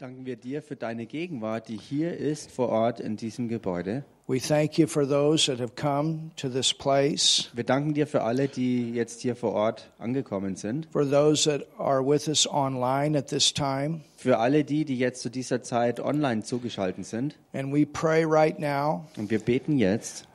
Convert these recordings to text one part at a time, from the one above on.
danken wir dir für deine Gegenwart, die hier ist vor Ort in diesem Gebäude. We thank you for those that have come to this place, Wir danken dir für alle, die jetzt hier vor Ort angekommen sind. for those that are with us online at this time. Für alle die, die jetzt zu dieser Zeit online zugeschaltet sind. And we pray right now Und wir beten jetzt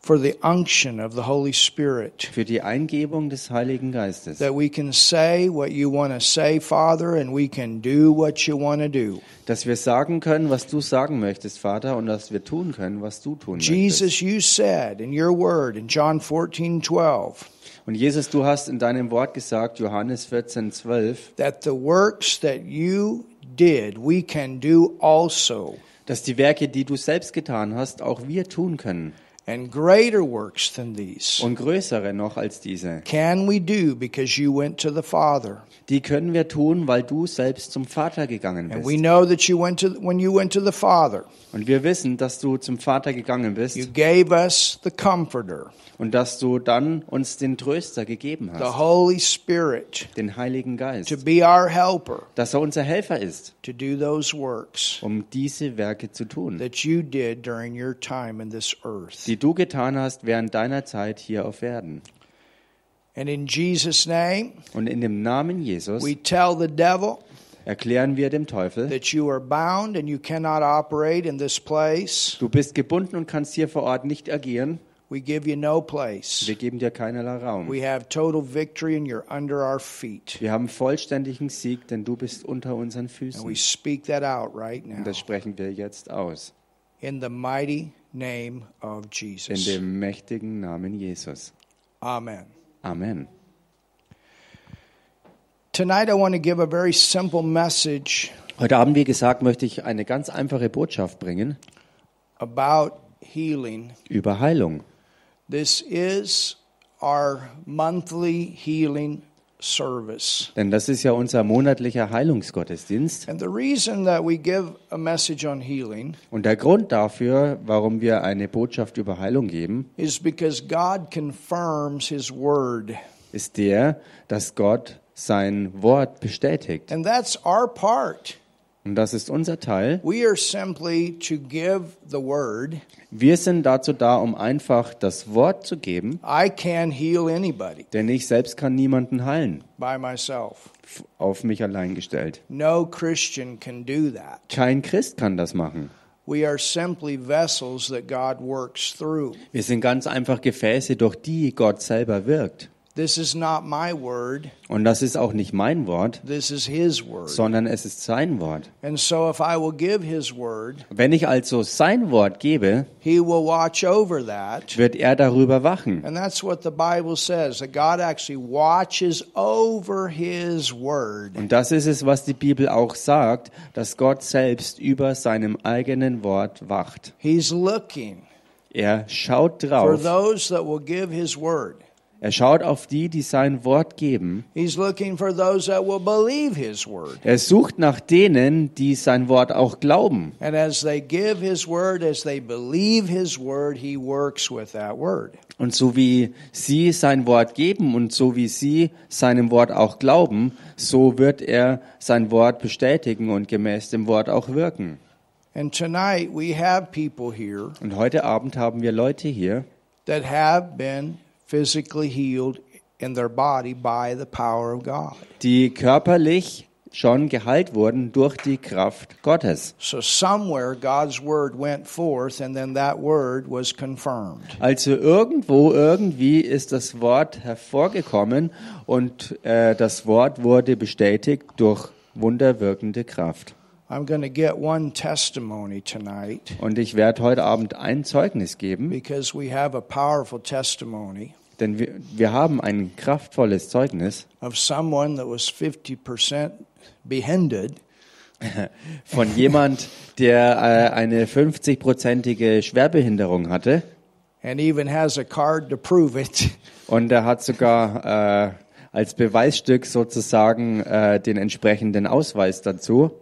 for the unction of the Holy Spirit für die Eingebung des Heiligen Geistes, that we can say what you want to say, Father, and we can do what you want to do. dass wir sagen können, was du sagen möchtest, Vater, und dass wir tun können, was du tun möchtest. Jesus, you said in your word in John 14 12 Und Jesus, du hast in deinem Wort gesagt, Johannes 14, 12, that the works that you did, we can do also. dass die Werke, die du selbst getan hast, auch wir tun können. And greater works than these Und größere noch als diese. can we do because you went to the Father. Die können wir tun, weil du selbst zum Vater gegangen And we bist. know that you went to when you went to the Father, Und wir wissen, dass du zum Vater gegangen bist you gave us the comforter, und dass du dann uns den Tröster gegeben the hast, Holy Spirit, den Heiligen to Geist, be our helper dass er unser Helfer ist, to do those works um diese Werke zu tun, that you did during your time in this earth. die du getan hast während deiner Zeit hier auf Erden. And in Jesus' name, Und in dem Namen Jesus we tell the devil erklären wir dem Teufel, that you are bound and you cannot operate in this place. du bist gebunden und kannst hier vor Ort nicht agieren. We give you no place. Wir geben dir keinerlei Raum. We have total victory and you're under our feet. Wir haben vollständigen Sieg, denn du bist unter unseren And we Füßen. speak that out right now Und das sprechen wir jetzt aus. in the mighty name of In Jesus. dem mächtigen Namen Jesus. Amen. Amen. Tonight I want to give a very simple message Heute Abend, wie gesagt, möchte ich eine ganz einfache Botschaft bringen about healing. über Heilung. This is our monthly healing service. Denn das ist ja unser monatlicher Heilungsgottesdienst. And the reason that we give a message on healing Und der Grund dafür, warum wir eine Botschaft über Heilung geben, is because God confirms his word. ist der, dass Gott sein Wort bestätigt. And that's our part. Und das ist unser Teil. Wir sind dazu da, um einfach das Wort zu geben, denn ich selbst kann niemanden heilen, auf mich allein gestellt. Kein Christ kann das machen. Wir sind ganz einfach Gefäße, durch die Gott selber wirkt. This is not my word, Und das ist auch nicht mein Wort, this is His word. sondern es ist sein Wort. And so, if I will give His word, Wenn ich also sein Wort gebe, He will watch over that. wird er darüber wachen. And that's what the Bible says that God actually watches over His word. Und das ist es, was die Bibel auch sagt, dass Gott selbst über seinem eigenen Wort wacht. He's looking Er schaut for drauf. those that will give His word. Er schaut auf die, die sein Wort geben. He's looking for those that will believe His word. Er sucht nach denen, die sein Wort auch glauben. And as they give His word, as they believe His word, He works with that word. Und so wie sie sein Wort geben und so wie sie seinem Wort auch glauben, so wird er sein Wort bestätigen und gemäß dem Wort auch wirken. And tonight we have people here Und heute Abend haben wir Leute hier, that have been physically healed in their body by the power of God. die körperlich schon geheilt wurden durch die Kraft Gottes. So somewhere God's word went forth and then that word was confirmed. Also irgendwo, irgendwie ist das Wort hervorgekommen und äh, das Wort wurde bestätigt durch wunderwirkende Kraft. I'm going to get one testimony tonight Und ich werde heute Abend ein Zeugnis geben, because we have a powerful testimony denn wir, wir haben ein kraftvolles Zeugnis of someone that was 50% behended von jemand, der äh, eine 50-prozentige Schwerbehinderung hatte and even has a card to prove it. und er hat sogar äh, als Beweisstück sozusagen äh, den entsprechenden Ausweis dazu.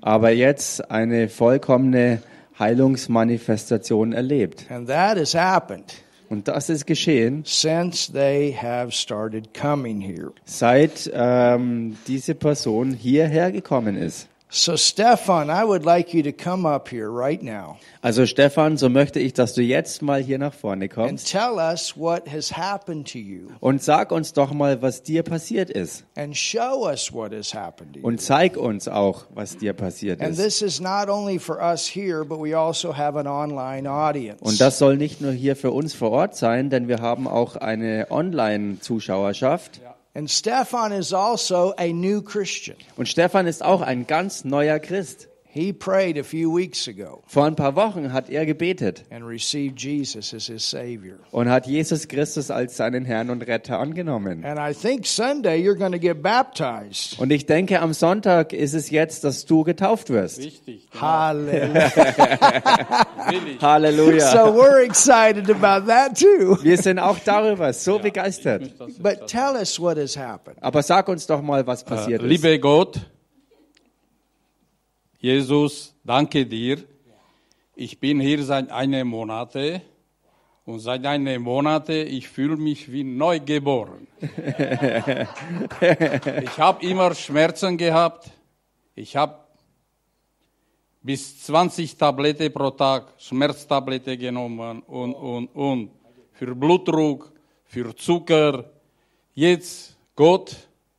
aber jetzt eine vollkommene Heilungsmanifestation erlebt. And that has happened. Und das ist geschehen, since they have started coming here. seit ähm, diese Person hierher gekommen ist. So, Stefan, I would like you to come up here right now Also Stefan, so möchte ich, dass du jetzt mal hier nach vorne and kommst tell us what has happened to you und sag uns doch mal, was dir passiert ist. and show us what has happened to you. Und zeig uns auch, was dir passiert And ist. this is not only for us here, but we also have an online audience. Und das soll nicht nur hier für uns vor Ort sein, denn wir haben auch eine Online-Zuschauerschaft. Also. Und Stefan ist auch ein ganz neuer Christ. He prayed a few weeks ago Vor ein paar Wochen hat er gebetet and received Jesus as his Savior. und hat Jesus Christus als seinen Herrn und Retter angenommen. And I think Sunday you're going to get baptized. Und ich denke, am Sonntag ist es jetzt, dass du getauft wirst. Richtig. Hallelujah. Will ich. Halleluja. so we're excited about that too. Wir sind auch darüber so begeistert. But tell us what has happened. Aber sag uns doch mal, was passiert ist. Liebe Gott, Jesus, danke dir. Ich bin hier seit einem Monate und seit einem Monate ich fühle mich wie neugeboren. ich habe immer Schmerzen gehabt. Ich habe bis 20 Tabletten pro Tag Schmerztablette genommen und und und für Blutdruck, für Zucker. Jetzt Gott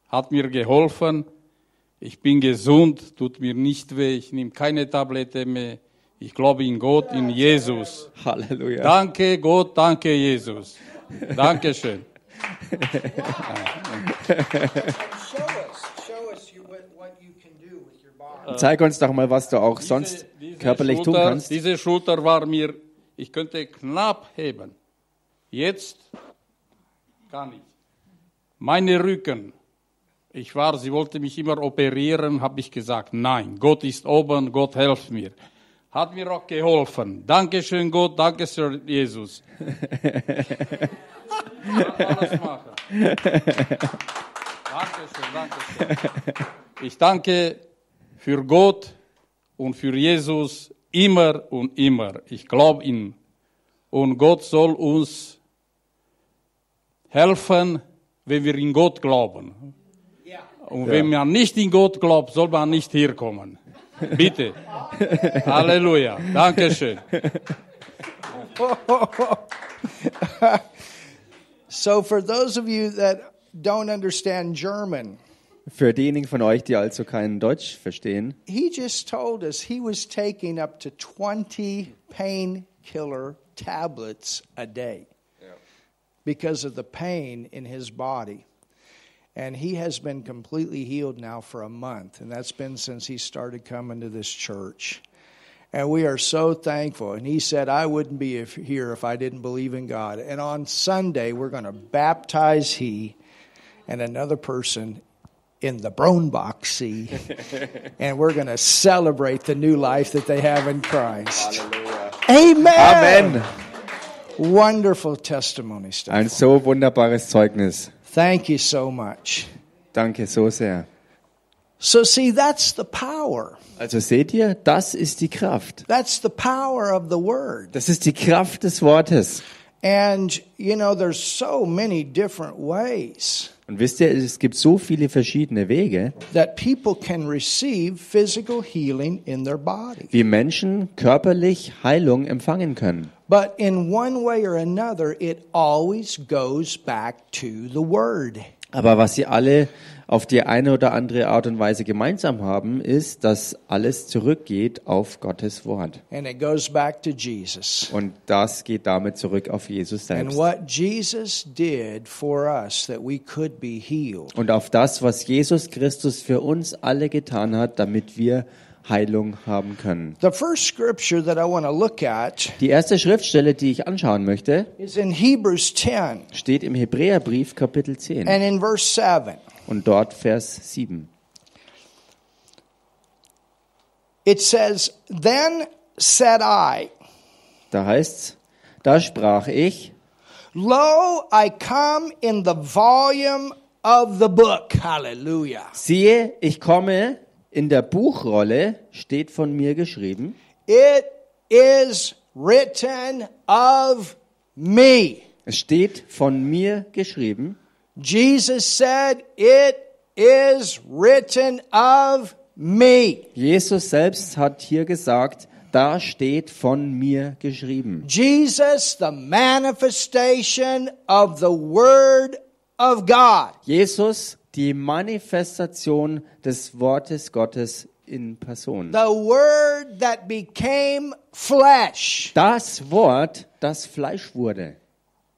hat mir geholfen. Ich bin gesund, tut mir nicht weh, ich nehme keine Tablette mehr. Ich glaube in Gott, in Jesus. Halleluja. Danke Gott, danke Jesus. Dankeschön. Show us, show us what you can do with your body. Zeig uns doch mal, was du auch sonst Diese körperlich tun Schulter, kannst. Diese Schulter war mir, ich könnte knapp heben. Jetzt kann ich. Meine Rücken. Ich war, sie wollte mich immer operieren, habe ich gesagt, nein, Gott ist oben, Gott hilft mir. Hat mir auch geholfen. Dankeschön Gott, Dankeschön Jesus. Kann alles machen. Dankeschön, Dankeschön. Ich danke für Gott und für Jesus immer und immer. Ich glaube ihm. Und Gott soll uns helfen, wenn wir in Gott glauben. Und wenn man nicht in Gott glaubt, soll man nicht hier kommen. Bitte. Halleluja. Dankeschön. So, for those of you that don't understand German, Für diejenigen von euch, die also kein Deutsch verstehen, he just told us he was taking up to 20 painkiller tablets a day because of the pain in his body. And he has been completely healed now for a month, and that's been since he started coming to this church. And we are so thankful. And he said, I wouldn't be if, here if I didn't believe in God. And on Sunday, we're going to baptize he and another person in the Bronbach Sea. and we're going to celebrate the new life that they have in Christ. Amen. Amen. Wonderful testimony, Steph. Ein so wunderbares Zeugnis. Thank you so much. Danke so sehr. So, see, that's the power. Also seht ihr, das ist die Kraft. That's the power of the Word. Das ist die Kraft des Wortes. And, you know, there's so many different ways Und wisst ihr, es gibt so viele verschiedene Wege, that people can receive physical healing in their body. wie Menschen körperlich Heilung empfangen können. But in one way or another, it always goes back to the Word. Aber was sie alle auf die eine oder andere Art und Weise gemeinsam haben, ist, dass alles zurückgeht auf Gottes Wort. And it goes back to Jesus. Und das geht damit zurück auf Jesus And selbst. what Jesus did for us that we could be healed. Und auf das, was Jesus Christus für uns alle getan hat, damit wir Heilung haben können. The first scripture that I want to look at Die erste Schriftstelle, die ich anschauen möchte, is in Hebrews 10 steht im Hebräerbrief Kapitel 10 and in verse 7. und dort Vers 7. It says, Then said I, Da heißt's, da sprach ich, Lo, I come in the volume of the book. Hallelujah. siehe, ich komme, in der Buchrolle steht von mir geschrieben, It is written of me. Es steht von mir geschrieben. Jesus said, It is written of me. Jesus selbst hat hier gesagt, da steht von mir geschrieben. Jesus, the manifestation of the Word of God. Jesus, die Manifestation des Wortes Gottes in Person. The Word that became flesh. Das Wort, das Fleisch wurde.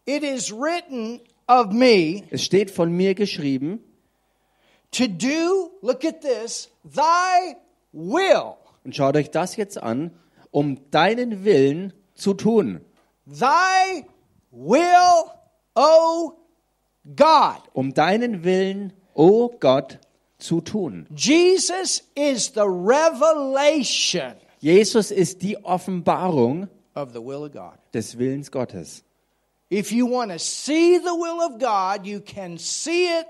It is written of me Es steht von mir geschrieben, to do, look at this, thy will. und schaut euch das jetzt an, um deinen Willen zu tun. Thy will, O God. Um deinen Willen, o Gott, zu tun. Jesus is the revelation Jesus ist die Offenbarung of the will of God. des Willens Gottes. If you want to see the will of God, you can see it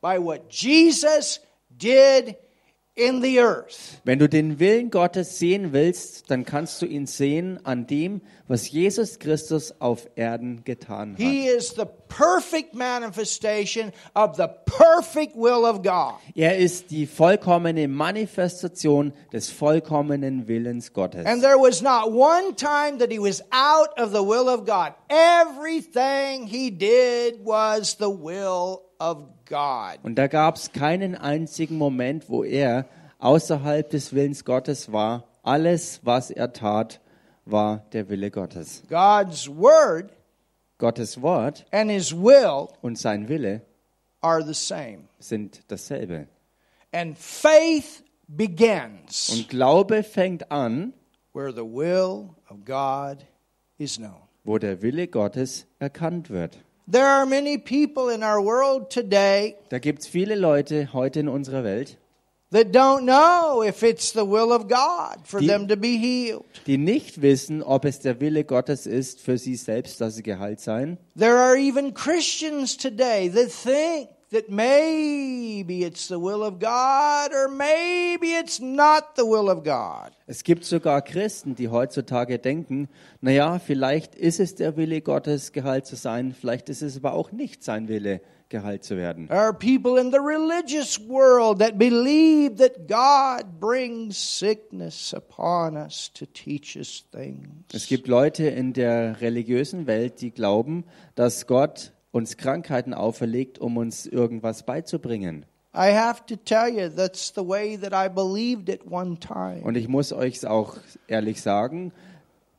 by what Jesus did in the earth. Wenn du den Willen Gottes sehen willst, dann kannst du ihn sehen an dem, was Jesus Christus auf Erden getan hat. He is the perfect manifestation of the perfect will of God. Er ist die vollkommene Manifestation des vollkommenen Willens Gottes. And there was not one time that he was out of the will of God. Everything he did was the will of God. Und da gab es keinen einzigen Moment, wo er außerhalb des Willens Gottes war. Alles, was er tat, war der Wille Gottes. God's word Gottes Wort and his will und sein Wille are the same. sind dasselbe. And faith begins Und Glaube fängt an, where the will of God is known. wo der Wille Gottes erkannt wird. There are many people in our world today Da gibt es viele Leute heute in unserer Welt, that don't know if it's the will of God for Die- them to be healed. die nicht wissen, ob es der Wille Gottes ist für sie selbst, dass sie geheilt seien. There are even Christians today that think that maybe it's the will of God or maybe it's not the will of God. Es gibt sogar Christen, die heutzutage denken, naja, vielleicht ist es der Wille Gottes, geheilt zu sein, vielleicht ist es aber auch nicht sein Wille, geheilt zu werden. There are people in the religious world that believe that God brings sickness upon us to teach us things. Es gibt Leute in der religiösen Welt, die glauben, dass Gott uns Krankheiten auferlegt, um uns irgendwas beizubringen. I have to tell you, that's the way that I believed at one time. Und ich muss euch auch ehrlich sagen,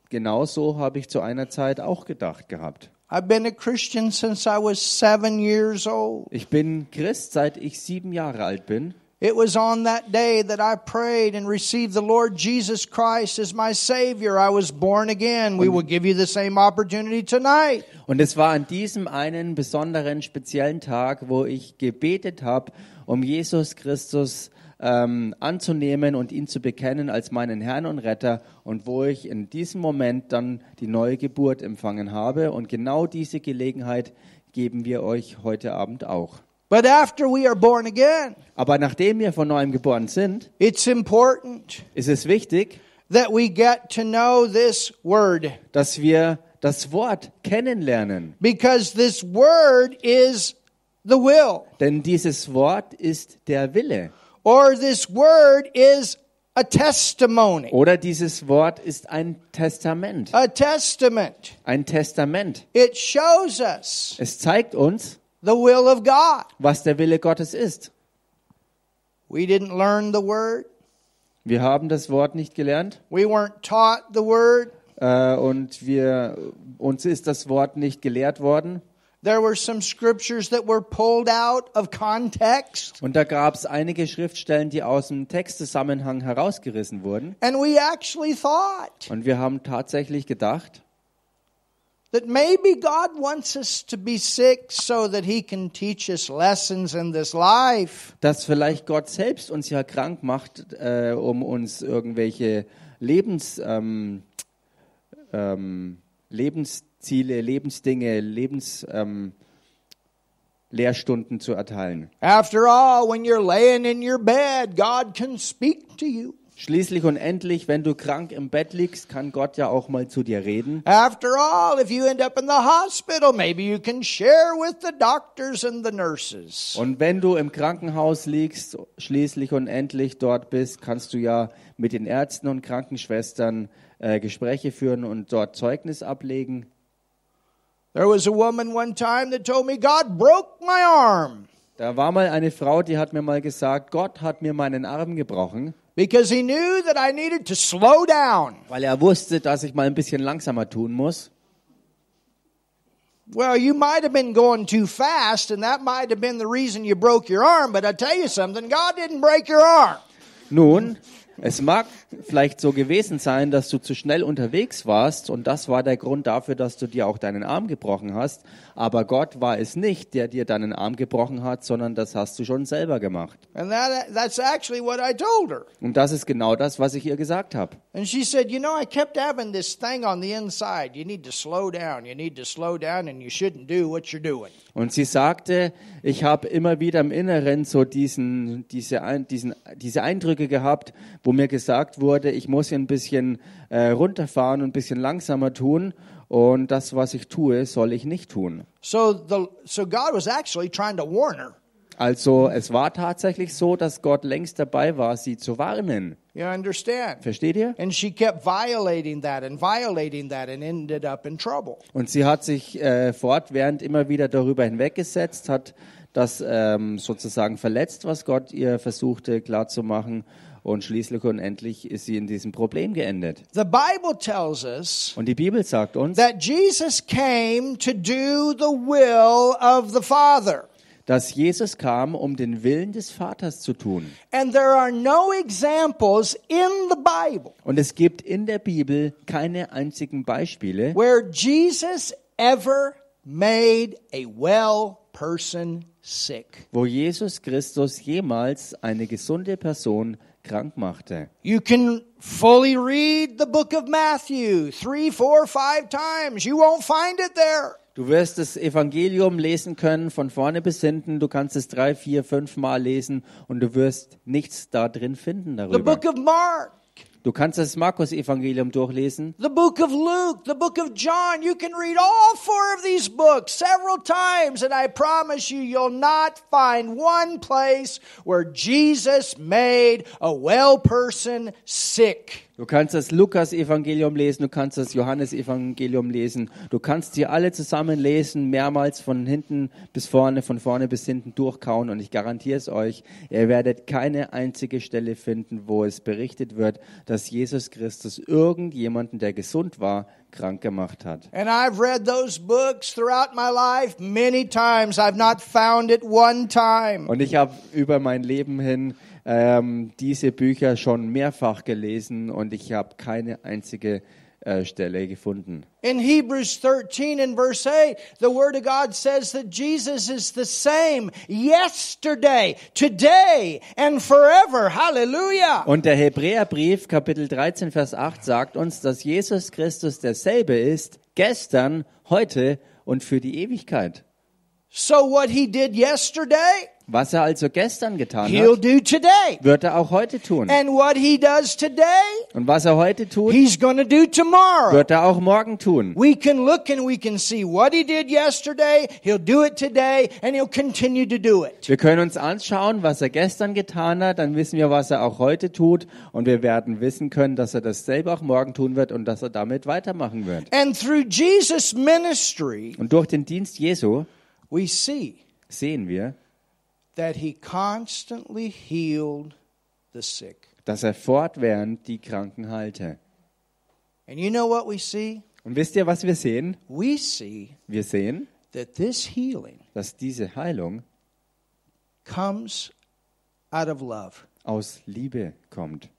genau so habe ich zu einer Zeit auch gedacht gehabt. I've been a Christian since I was seven years old. Ich bin Christ, seit ich sieben Jahre alt bin. It was on that day that I prayed and received the Lord Jesus Christ as my Savior. I was born again. We will give you the same opportunity tonight. Und es war an diesem einen besonderen, speziellen Tag, wo ich gebetet habe, um Jesus Christus ähm, anzunehmen und ihn zu bekennen als meinen Herrn und Retter und wo ich in diesem Moment dann die neue Geburt empfangen habe. Und genau diese Gelegenheit geben wir euch heute Abend auch. But after we are born again, Aber nachdem wir von neuem geboren sind, it's important ist es wichtig, that we get to know this word dass wir das Wort kennenlernen. because this word is the will Denn dieses Wort ist der Wille. or this word is a testimony. Oder dieses Wort ist ein Testament. A testament. Ein Testament. It shows us Es zeigt uns, the will of God. was der Wille Gottes ist. We didn't learn the word. Wir haben das Wort nicht gelernt We weren't taught the word. äh, und wir, uns ist das Wort nicht gelehrt worden. There were some scriptures that were pulled out of context. Und da gab es einige Schriftstellen, die aus dem Textzusammenhang herausgerissen wurden. And we actually thought Und wir haben tatsächlich gedacht, that maybe God wants us to be sick so that He can teach us lessons in this life. dass vielleicht Gott selbst uns ja krank macht, äh, um uns irgendwelche Lebens, ähm, ähm, Lebensziele, Lebensdinge, Lebens, ähm, Lehrstunden zu erteilen. After all, when you're laying in your bed, God can speak to you. Schließlich und endlich, wenn du krank im Bett liegst, kann Gott ja auch mal zu dir reden. After all, if you end up in the hospital, maybe you can share with the doctors and the nurses. Und wenn du im Krankenhaus liegst, schließlich und endlich dort bist, kannst du ja mit den Ärzten und Krankenschwestern äh, Gespräche führen und dort Zeugnis ablegen. There was a woman one time that told me, God broke my arm Da war mal eine Frau, die hat mir mal gesagt, Gott hat mir meinen Arm gebrochen, because he knew that I needed to slow down. weil er wusste, dass ich mal ein bisschen langsamer tun muss. Well, you might have been going too fast, and that might have been the reason you broke your arm, but I tell you something, God didn't break your arm. Nun, es mag vielleicht so gewesen sein, dass du zu schnell unterwegs warst und das war der Grund dafür, dass du dir auch deinen Arm gebrochen hast. Aber Gott war es nicht, der dir deinen Arm gebrochen hat, sondern das hast du schon selber gemacht. And that, that's actually what I told her. Und das ist genau das, was ich ihr gesagt habe. And she said, You know, I kept having this thing on the inside. You need to slow down. You need to slow down, and you shouldn't do what you're doing. Und sie sagte, ich habe immer wieder im Inneren so diesen, diese, diesen, diese Eindrücke gehabt, wo mir gesagt wurde, ich muss hier ein bisschen äh, runterfahren und ein bisschen langsamer tun. Und das, was ich tue, soll ich nicht tun. So, the, so God was actually trying to warn her. Also es war tatsächlich so, dass Gott längst dabei war, sie zu warnen. You understand? Versteht ihr? And she kept violating that and violating that and ended up in trouble. Und sie hat sich äh, fortwährend immer wieder darüber hinweggesetzt, hat das ähm, sozusagen verletzt, was Gott ihr versuchte klarzumachen. Und schließlich und endlich ist sie in diesem Problem geendet. The Bible tells us Und die Bibel sagt uns, that Jesus came to do the will of the Father. dass Jesus kam, um den Willen des Vaters zu tun. And there are no examples in the Bible Und es gibt in der Bibel keine einzigen Beispiele, where Jesus ever made a well person sick. wo Jesus Christus jemals eine gesunde Person krank machte. You can fully read the book of Matthew three, four, five times. You won't find it there. Du wirst das Evangelium lesen können von vorne bis hinten. Du kannst es drei, vier, fünf Mal lesen und du wirst nichts da drin finden The darüber. book of Mark, Du kannst das Markus-Evangelium durchlesen. the book of Luke, the book of John. You can read all four of these books several times, and I promise you, you'll not find one place where Jesus made a well person sick. Du kannst das Lukas-Evangelium lesen, du kannst das Johannes-Evangelium lesen. Du kannst sie alle zusammen lesen, mehrmals von hinten bis vorne, von vorne bis hinten durchkauen. Und ich garantiere es euch, ihr werdet keine einzige Stelle finden, wo es berichtet wird, dass Jesus Christus irgendjemanden, der gesund war, krank gemacht hat. And I've read those books throughout my life many times. I've not found it one time. Und ich habe über mein Leben hin ähm, diese Bücher schon mehrfach gelesen und ich habe keine einzige äh, Stelle gefunden. In Hebrews 13 and verse 8, the Word of God says that Jesus is the same yesterday, today, and forever. Hallelujah. Und der Hebräerbrief Kapitel 13 Vers 8 sagt uns, dass Jesus Christus derselbe ist, gestern, heute und für die Ewigkeit. So what He did yesterday, Was er also gestern getan He'll hat, do today. wird er auch heute tun. And what He does today, Und was er heute tut, He's going to do tomorrow. wird er auch morgen tun. We can look and we can see what He did yesterday, He'll do it today, and He'll continue to do it. Wir können uns anschauen, was er gestern getan hat, dann wissen wir, was er auch heute tut und wir werden wissen können, dass er dasselbe auch morgen tun wird und dass er damit weitermachen wird. And through Jesus' ministry, Und durch den Dienst Jesu we see sehen wir, dass er fortwährend die Kranken heilte. And you know what we see? Und wisst ihr, was wir sehen? We see Wir sehen, that this healing dass diese Heilung comes out of love aus Liebe kommt.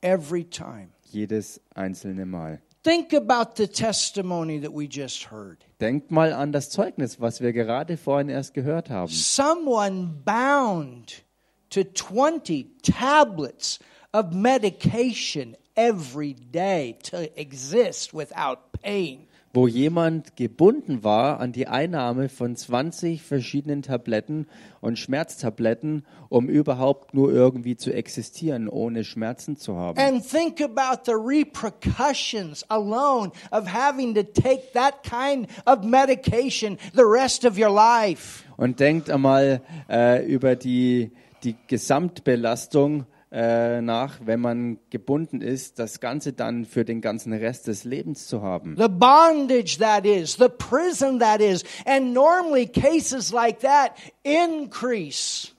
every time. Jedes einzelne Mal. Think about the testimony that we just heard. Denkt mal an das Zeugnis, was wir gerade vorhin erst gehört haben. Someone bound to 20 tablets of medication every day to exist without pain. Wo jemand gebunden war an die Einnahme von 20 verschiedenen Tabletten und Schmerztabletten, um überhaupt nur irgendwie zu existieren, ohne Schmerzen zu haben. And think about the repercussions alone of having to take that kind of medication the rest of your life. Und denkt einmal äh, über die, die Gesamtbelastung äh, nach, wenn man gebunden ist, das Ganze dann für den ganzen Rest des Lebens zu haben. The bondage that is, the prison that is, and normally cases like that increase.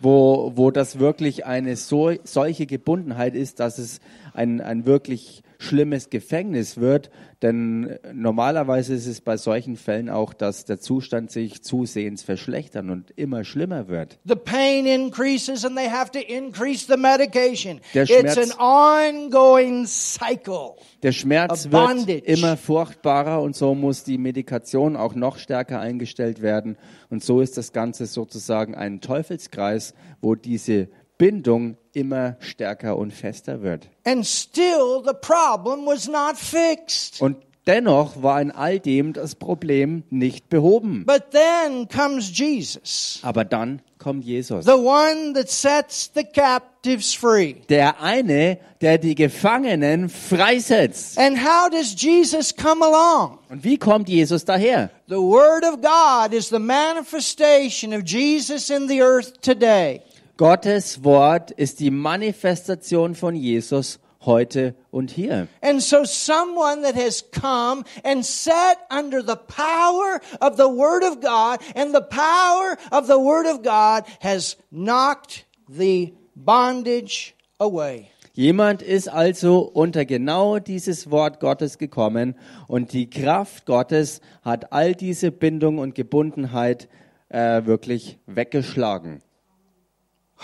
Wo, wo das wirklich eine so, solche Gebundenheit ist, dass es ein, ein wirklich schlimmes Gefängnis wird. Denn normalerweise ist es bei solchen Fällen auch, dass der Zustand sich zusehends verschlechtern und immer schlimmer wird. The pain increases and they have to increase the medication. Der It's Schmerz- an ongoing cycle. Der Schmerz wird immer furchtbarer und so muss die Medikation auch noch stärker eingestellt werden. Und so ist das Ganze sozusagen ein Teufelskreis, wo diese Bindung immer stärker und fester wird. And still the problem was not fixed. Und dennoch war in all dem das Problem nicht behoben. But then comes Jesus, Aber dann kommt Jesus. the one that sets the captives free. Der eine, der die Gefangenen freisetzt. And how does Jesus come along? Und wie kommt Jesus daher? The Word of God is the manifestation of Jesus in the earth today. Gottes Wort ist die Manifestation von Jesus heute und hier. And so someone that has come and sat under the power of the Word of God and the power of the Word of God has knocked the bondage away. Jemand ist also unter genau dieses Wort Gottes gekommen und die Kraft Gottes hat all diese Bindung und Gebundenheit äh, wirklich weggeschlagen,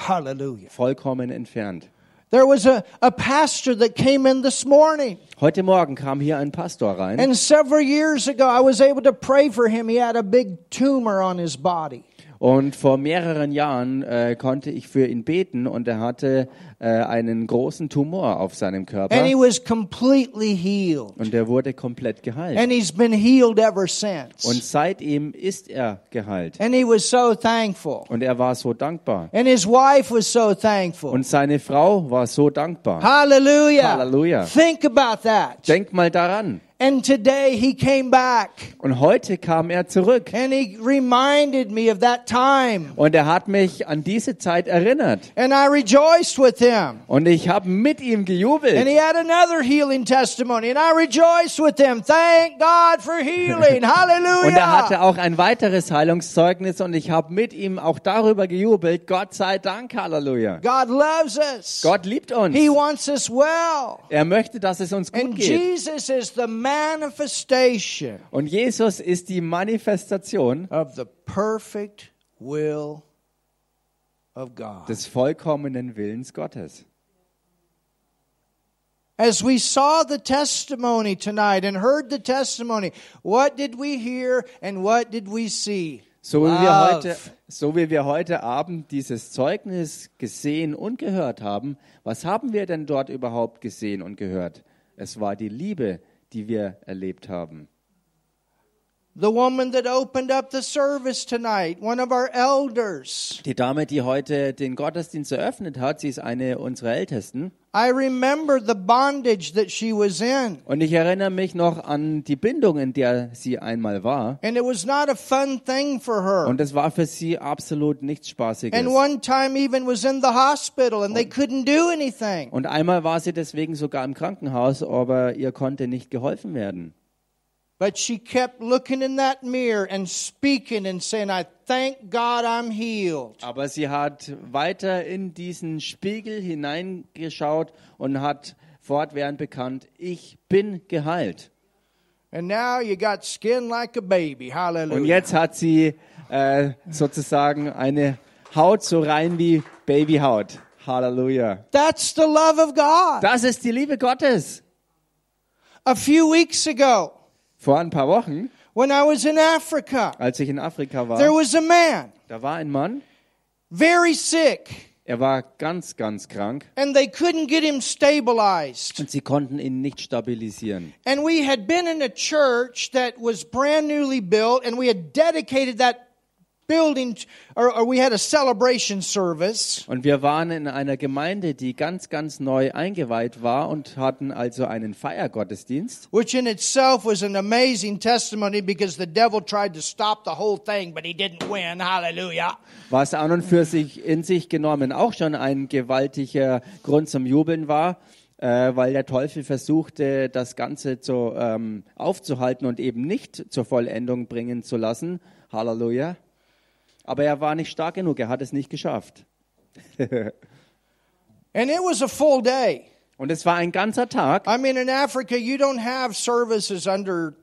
Hallelujah. vollkommen entfernt. There was a, a pastor that came in this morning. Heute Morgen kam hier ein Pastor rein And several years ago, I was able to pray for him. He had a big tumor on his body. und vor mehreren Jahren äh, konnte ich für ihn beten und er hatte einen großen Tumor auf seinem Körper And he was completely healed. und er wurde komplett geheilt. And he's been healed ever since. Und seitdem ist er geheilt. And he was so thankful. Und er war so dankbar. And his wife was so thankful. Und seine Frau war so dankbar. Hallelujah. Hallelujah. Think about that. Denk mal daran. And today he came back Und heute kam er zurück. and he reminded me of that time. Und er hat mich an diese Zeit erinnert. And I rejoiced with him. Und ich habe mit ihm And gejubelt. he had another healing testimony. And I rejoiced with him. Thank God for healing. Hallelujah. Und er hatte auch ein weiteres Heilungszeugnis und ich habe mit ihm auch darüber gejubelt. Gott sei Dank, Halleluja. God loves us. Gott liebt uns. He wants us well. Er möchte, dass es uns gut And geht. Jesus is the manifestation Und Jesus ist die Manifestation of the perfect will. Des vollkommenen Willens Gottes. As we saw the testimony tonight and heard the testimony, what did we hear and what did we see? So wie, wir heute, so wie wir heute Abend dieses Zeugnis gesehen und gehört haben, was haben wir denn dort überhaupt gesehen und gehört? Es war die Liebe, die wir erlebt haben. The woman that opened up the service tonight, one of our elders. Die Dame, die heute den Gottesdienst eröffnet hat, sie ist eine unserer Ältesten. I remember the bondage that she was in. Und ich erinnere mich noch an die Bindung, in der sie einmal war. And it was not a fun thing for her. Und es war für sie absolut nichts Spaßiges. And one time even was in the hospital and they couldn't do anything. Und einmal war sie deswegen sogar im Krankenhaus, aber ihr konnte nicht geholfen werden. But she kept looking in that mirror and speaking and saying, I thank God I'm healed. Aber sie hat weiter in diesen Spiegel hineingeschaut und hat fortwährend bekannt, ich bin geheilt. And now you got skin like a baby. Hallelujah. Und jetzt hat sie äh, sozusagen eine Haut so rein wie Babyhaut. Halleluja. That's the love of God. Das ist die Liebe Gottes. A few weeks ago, Vor ein paar Wochen, when I was in Africa, als ich in Afrika there war, was a man, da war ein Mann, very sick. Er war ganz, ganz krank and they couldn't get him stabilized. und sie konnten ihn nicht stabilisieren. And we had been in a church that was brand newly built, and we had dedicated that building, or, or we had a celebration service. Und wir waren in einer Gemeinde, die ganz, ganz neu eingeweiht war und hatten also einen Feiergottesdienst. Which in itself was an amazing testimony because the devil tried to stop the whole thing, but he didn't win. Hallelujah. Was an und für sich in sich genommen auch schon ein gewaltiger Grund zum Jubeln war, äh, weil der Teufel versuchte, das Ganze zu, ähm, aufzuhalten und eben nicht zur Vollendung bringen zu lassen. Halleluja. Aber er war nicht stark genug, er hat es nicht geschafft. And it was a full day. Und es war ein ganzer Tag. I mean, in Africa, you don't have services under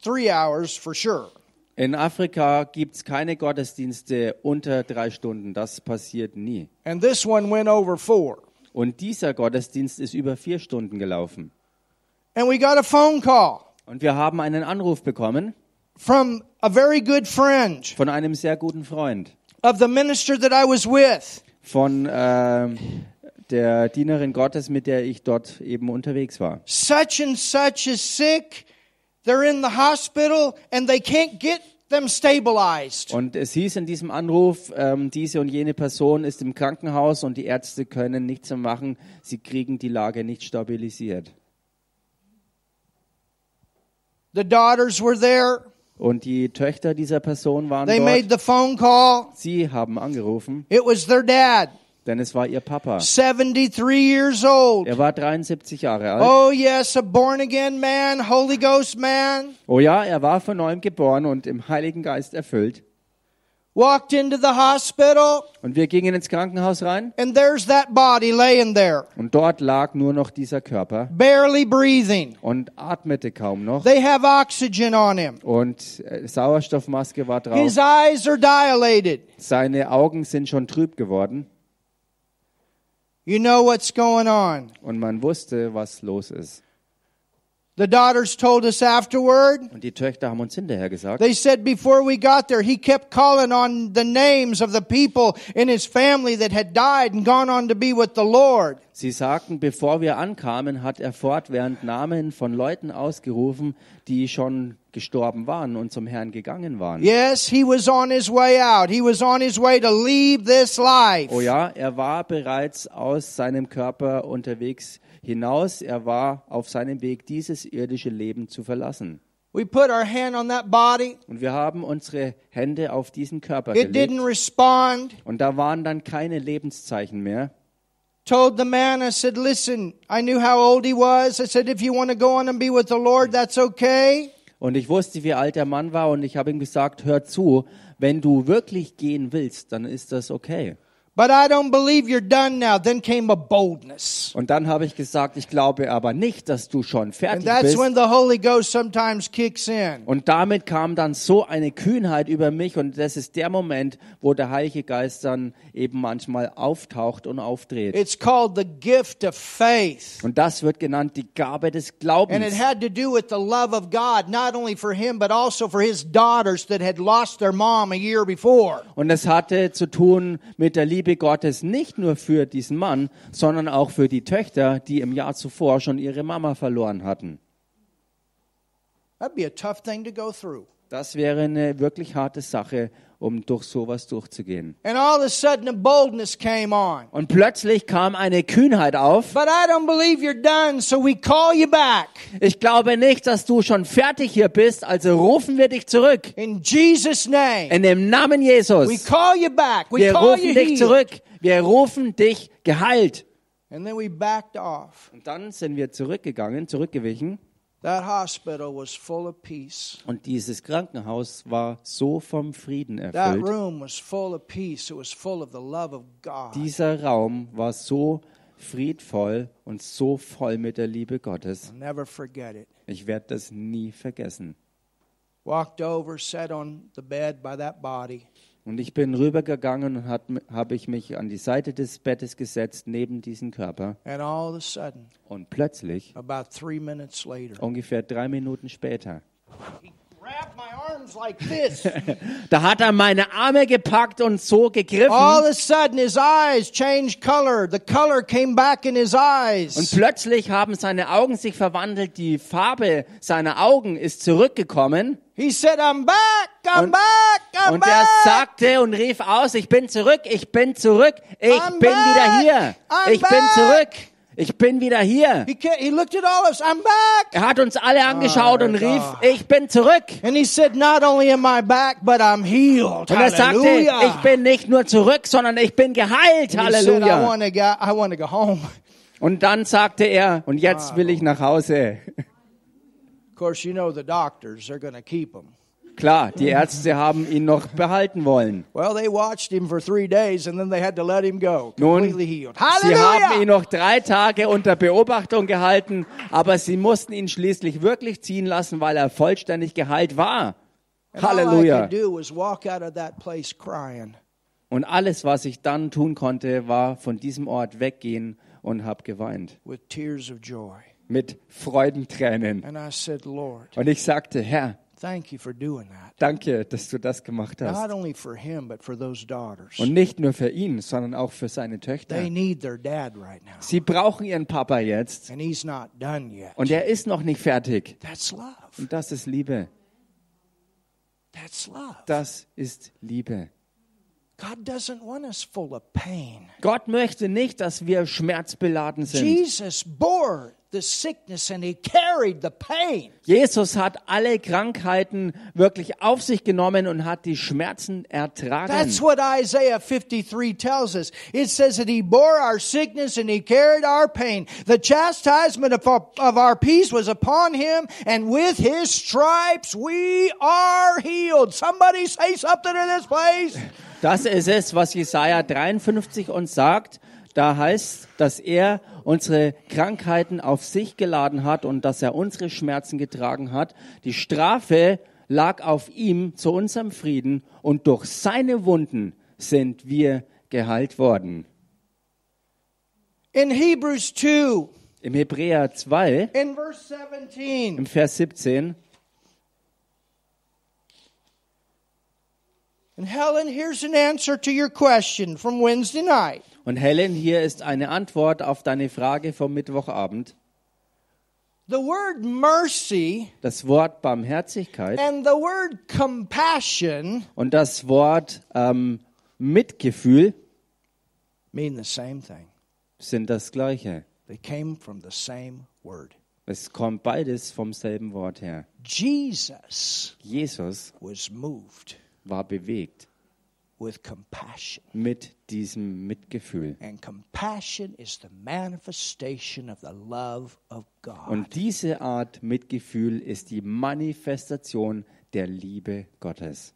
three hours for sure. In Afrika gibt es keine Gottesdienste unter drei Stunden. Das passiert nie. And this one went over four. Und dieser Gottesdienst ist über vier Stunden gelaufen. And we got a phone call Und wir haben einen Anruf bekommen from a very good friend von einem sehr guten Freund, of the minister that I was with. von ähm, der Dienerin Gottes, mit der ich dort eben unterwegs war. Such and such is sick. They're in the hospital and they can't get them stabilized. Und es hieß in diesem Anruf, ähm, diese und jene Person ist im Krankenhaus und die Ärzte können nichts mehr machen. Sie kriegen die Lage nicht stabilisiert. The daughters were there. Und die Töchter dieser Person waren They made dort. the phone call. Sie haben angerufen, It was their dad, denn es war ihr Papa. 73 years old. Er war 73 Jahre alt. Oh, yes, a born again man, Holy Ghost man. Oh ja, er war von neuem geboren und im Heiligen Geist erfüllt. Walked into the hospital, Und wir gingen ins Krankenhaus rein and there's that body laying there, und dort lag nur noch dieser Körper barely breathing. und atmete kaum noch. They have oxygen on him. Und äh, Sauerstoffmaske war drauf. His eyes are dilated. Seine Augen sind schon trüb geworden You know what's going on. und man wusste, was los ist. The daughters told us afterward. Und die Töchter haben uns hinterher gesagt, They said before we got there, he kept calling on the names of the people in his family that had died and gone on to be with the Lord. sie sagten, bevor wir ankamen, hat er fortwährend Namen von Leuten ausgerufen, die schon gestorben waren und zum Herrn gegangen waren. Yes, he was on his way out. He was on his way to leave this life. Oh ja, er war bereits aus seinem Körper unterwegs hinaus. Er war auf seinem Weg, dieses irdische Leben zu verlassen. We put our hand on that body. Und wir haben unsere Hände auf diesen Körper It didn't gelegt. respond. Und da waren dann keine Lebenszeichen mehr. Told the man, I said, listen, I knew how old he was. I said, if you want to go on and be with the Lord, that's okay. Und ich wusste, wie alt der Mann war. Und ich habe ihm gesagt, hör zu, wenn du wirklich gehen willst, dann ist das okay. But I don't believe you're done now. Then came a boldness. Und dann habe ich gesagt, ich glaube aber nicht, dass du schon And fertig that's bist. when the Holy Ghost sometimes kicks in. Und damit kam dann so eine Kühnheit über mich und das ist der Moment, wo der Heilige Geist dann eben manchmal auftaucht und aufdreht. It's called the gift of faith. Und das wird genannt die Gabe des And it Glaubens. had to do with the love of God, not only for him, but also for his daughters that had lost their mom a year before. Und es hatte zu tun mit der Liebe Gottes nicht nur für diesen Mann, sondern auch für die Töchter, die im Jahr zuvor schon ihre Mama verloren hatten. That'd be a tough thing to go through. Das wäre eine wirklich harte Sache, um durch sowas durchzugehen. And all of a sudden, a boldness came on. Und plötzlich kam eine Kühnheit auf. But I don't believe you're done, so we call you back. Ich glaube nicht, dass du schon fertig hier bist, also rufen wir dich zurück. In Jesus' name. In dem Namen Jesus. We call you back. We Wir rufen dich healed. zurück. Wir rufen dich geheilt. And then we backed off. Und dann sind wir zurückgegangen, zurückgewichen. That hospital was full of peace. Und dieses Krankenhaus war so vom Frieden That erfüllt. room was full of peace. It was full of the love of God. Dieser Raum war so friedvoll und so voll mit der Liebe Gottes. I'll never forget it. Ich werde das nie vergessen. Walked over, sat on the bed by that body. Und ich bin rübergegangen und habe ich mich an die Seite des Bettes gesetzt, neben diesen Körper. And all of a sudden, Und plötzlich, about three minutes later, ungefähr drei Minuten später, like. Da hat er meine Arme gepackt und so gegriffen. All of a sudden, his eyes changed color. The color came back in his Und plötzlich haben seine Augen sich verwandelt. Die Farbe seiner Augen ist zurückgekommen. He said, I'm back, I'm Und- back, I'm Und er back. sagte und rief aus, ich bin zurück, ich bin zurück, ich I'm bin back. wieder hier. I'm Ich bin back. zurück, ich bin wieder hier. He, he looked at all of us, I'm back. Er hat uns alle angeschaut Oh, und rief, God. ich bin zurück. And he said, not only am I back, but I'm healed. Und er sagte, ich bin nicht nur zurück, sondern ich bin geheilt. And he said, I Halleluja. go, I go home. Und dann sagte er, und jetzt will ich nach Hause. Of course, you know the doctors, they're to keep him. Klar, die Ärzte haben ihn noch behalten wollen. Well, they watched him for three days and then they had to let him go. Nun, Completely healed. sie haben ihn noch drei Tage unter Beobachtung gehalten, aber sie mussten ihn schließlich wirklich ziehen lassen, weil er vollständig geheilt war. Halleluja. Und alles, was ich dann tun konnte, war von diesem Ort weggehen und habe geweint. Mit Freudentränen. Und ich sagte, Herr, thank you for doing that. danke, dass du das gemacht Not hast. only for him, but for those daughters. Und nicht nur für ihn, sondern auch für seine Töchter. They need their dad right now. Sie brauchen ihren Papa jetzt. And he's not done yet. Und er ist noch nicht fertig. That's love. Und das ist Liebe. That's love. Das ist Liebe. God doesn't want us full of pain. Gott möchte nicht, dass wir schmerzbeladen sind. Jesus bore the sickness and he carried the pain. Jesus hat alle Krankheiten wirklich auf sich genommen und hat die Schmerzen ertragen. That's what Isaiah 53 tells us. It says that he bore our sickness and he carried our pain. The chastisement of our, of our peace was upon him, and with his stripes we are healed. Somebody say something in this place. Das ist es, was Jesaja 53 uns sagt. Da heißt, dass er unsere Krankheiten auf sich geladen hat und dass er unsere Schmerzen getragen hat. Die Strafe lag auf ihm zu unserem Frieden und durch seine Wunden sind wir geheilt worden. In Hebrews 2, Im Hebräer 2, in verse 17, im Vers 17, and Helen, here's an answer to your question from Wednesday night. Und Helen, hier ist eine Antwort auf deine Frage vom Mittwochabend. The word mercy Das Wort Barmherzigkeit and the word compassion und das Wort ähm, Mitgefühl mean the same thing. sind das gleiche. They came from the same word. Es kommt beides vom selben Wort her. Jesus Jesus was moved war bewegt with compassion. mit diesem Mitgefühl. And compassion is the manifestation of the love of God. Und diese Art Mitgefühl ist die Manifestation der Liebe Gottes.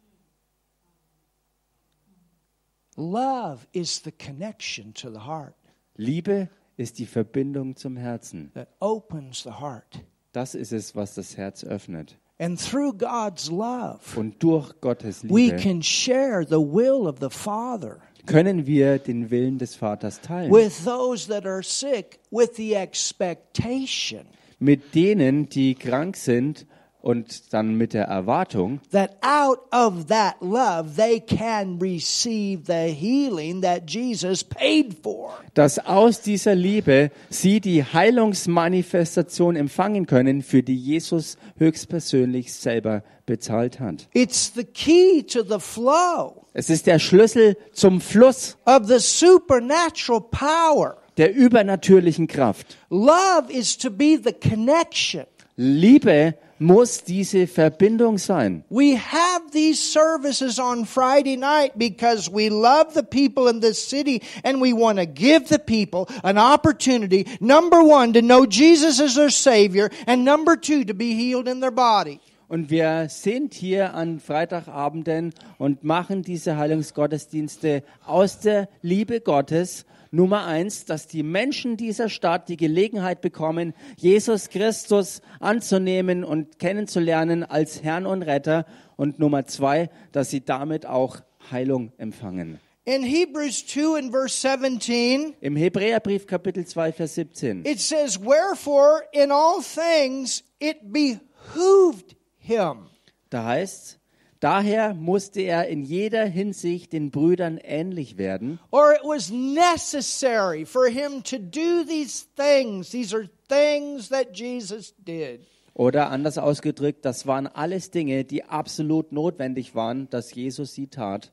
Love is the connection to the heart Liebe ist die Verbindung zum Herzen. that opens the heart. Das ist es, was das Herz öffnet. And through God's love, Und durch Gottes we Liebe can share the will of the Father können wir den Willen des Vaters teilen. with those that are sick with the expectation Mit denen, die krank sind und dann mit der Erwartung, that out of that love they can receive the healing that Jesus paid for. dass aus dieser Liebe sie die Heilungsmanifestation empfangen können, für die Jesus höchstpersönlich selber bezahlt hat. It's the key to the flow Es ist der Schlüssel zum Fluss of the supernatural power. der übernatürlichen Kraft. Love is to be the connection. Liebe muss diese Verbindung sein. We have these services on Friday night because we love the people in this city and we want to give the people an opportunity, number one, to know Jesus as their Savior, and number two, to be healed in their body. Und wir sind hier an Freitagabenden und machen diese Heilungsgottesdienste aus der Liebe Gottes. Nummer eins, dass die Menschen dieser Stadt die Gelegenheit bekommen, Jesus Christus anzunehmen und kennenzulernen als Herrn und Retter. Und Nummer zwei, dass sie damit auch Heilung empfangen. In Hebrews 2 and verse 17, Im Hebräerbrief Kapitel 2, Vers 17. it says, Wherefore in all things it behooved him. Da heißt Daher musste er in jeder Hinsicht den Brüdern ähnlich werden. Or it was necessary for him to do these things. These are things that Jesus did. Oder anders ausgedrückt, das waren alles Dinge, die absolut notwendig waren, dass Jesus sie tat.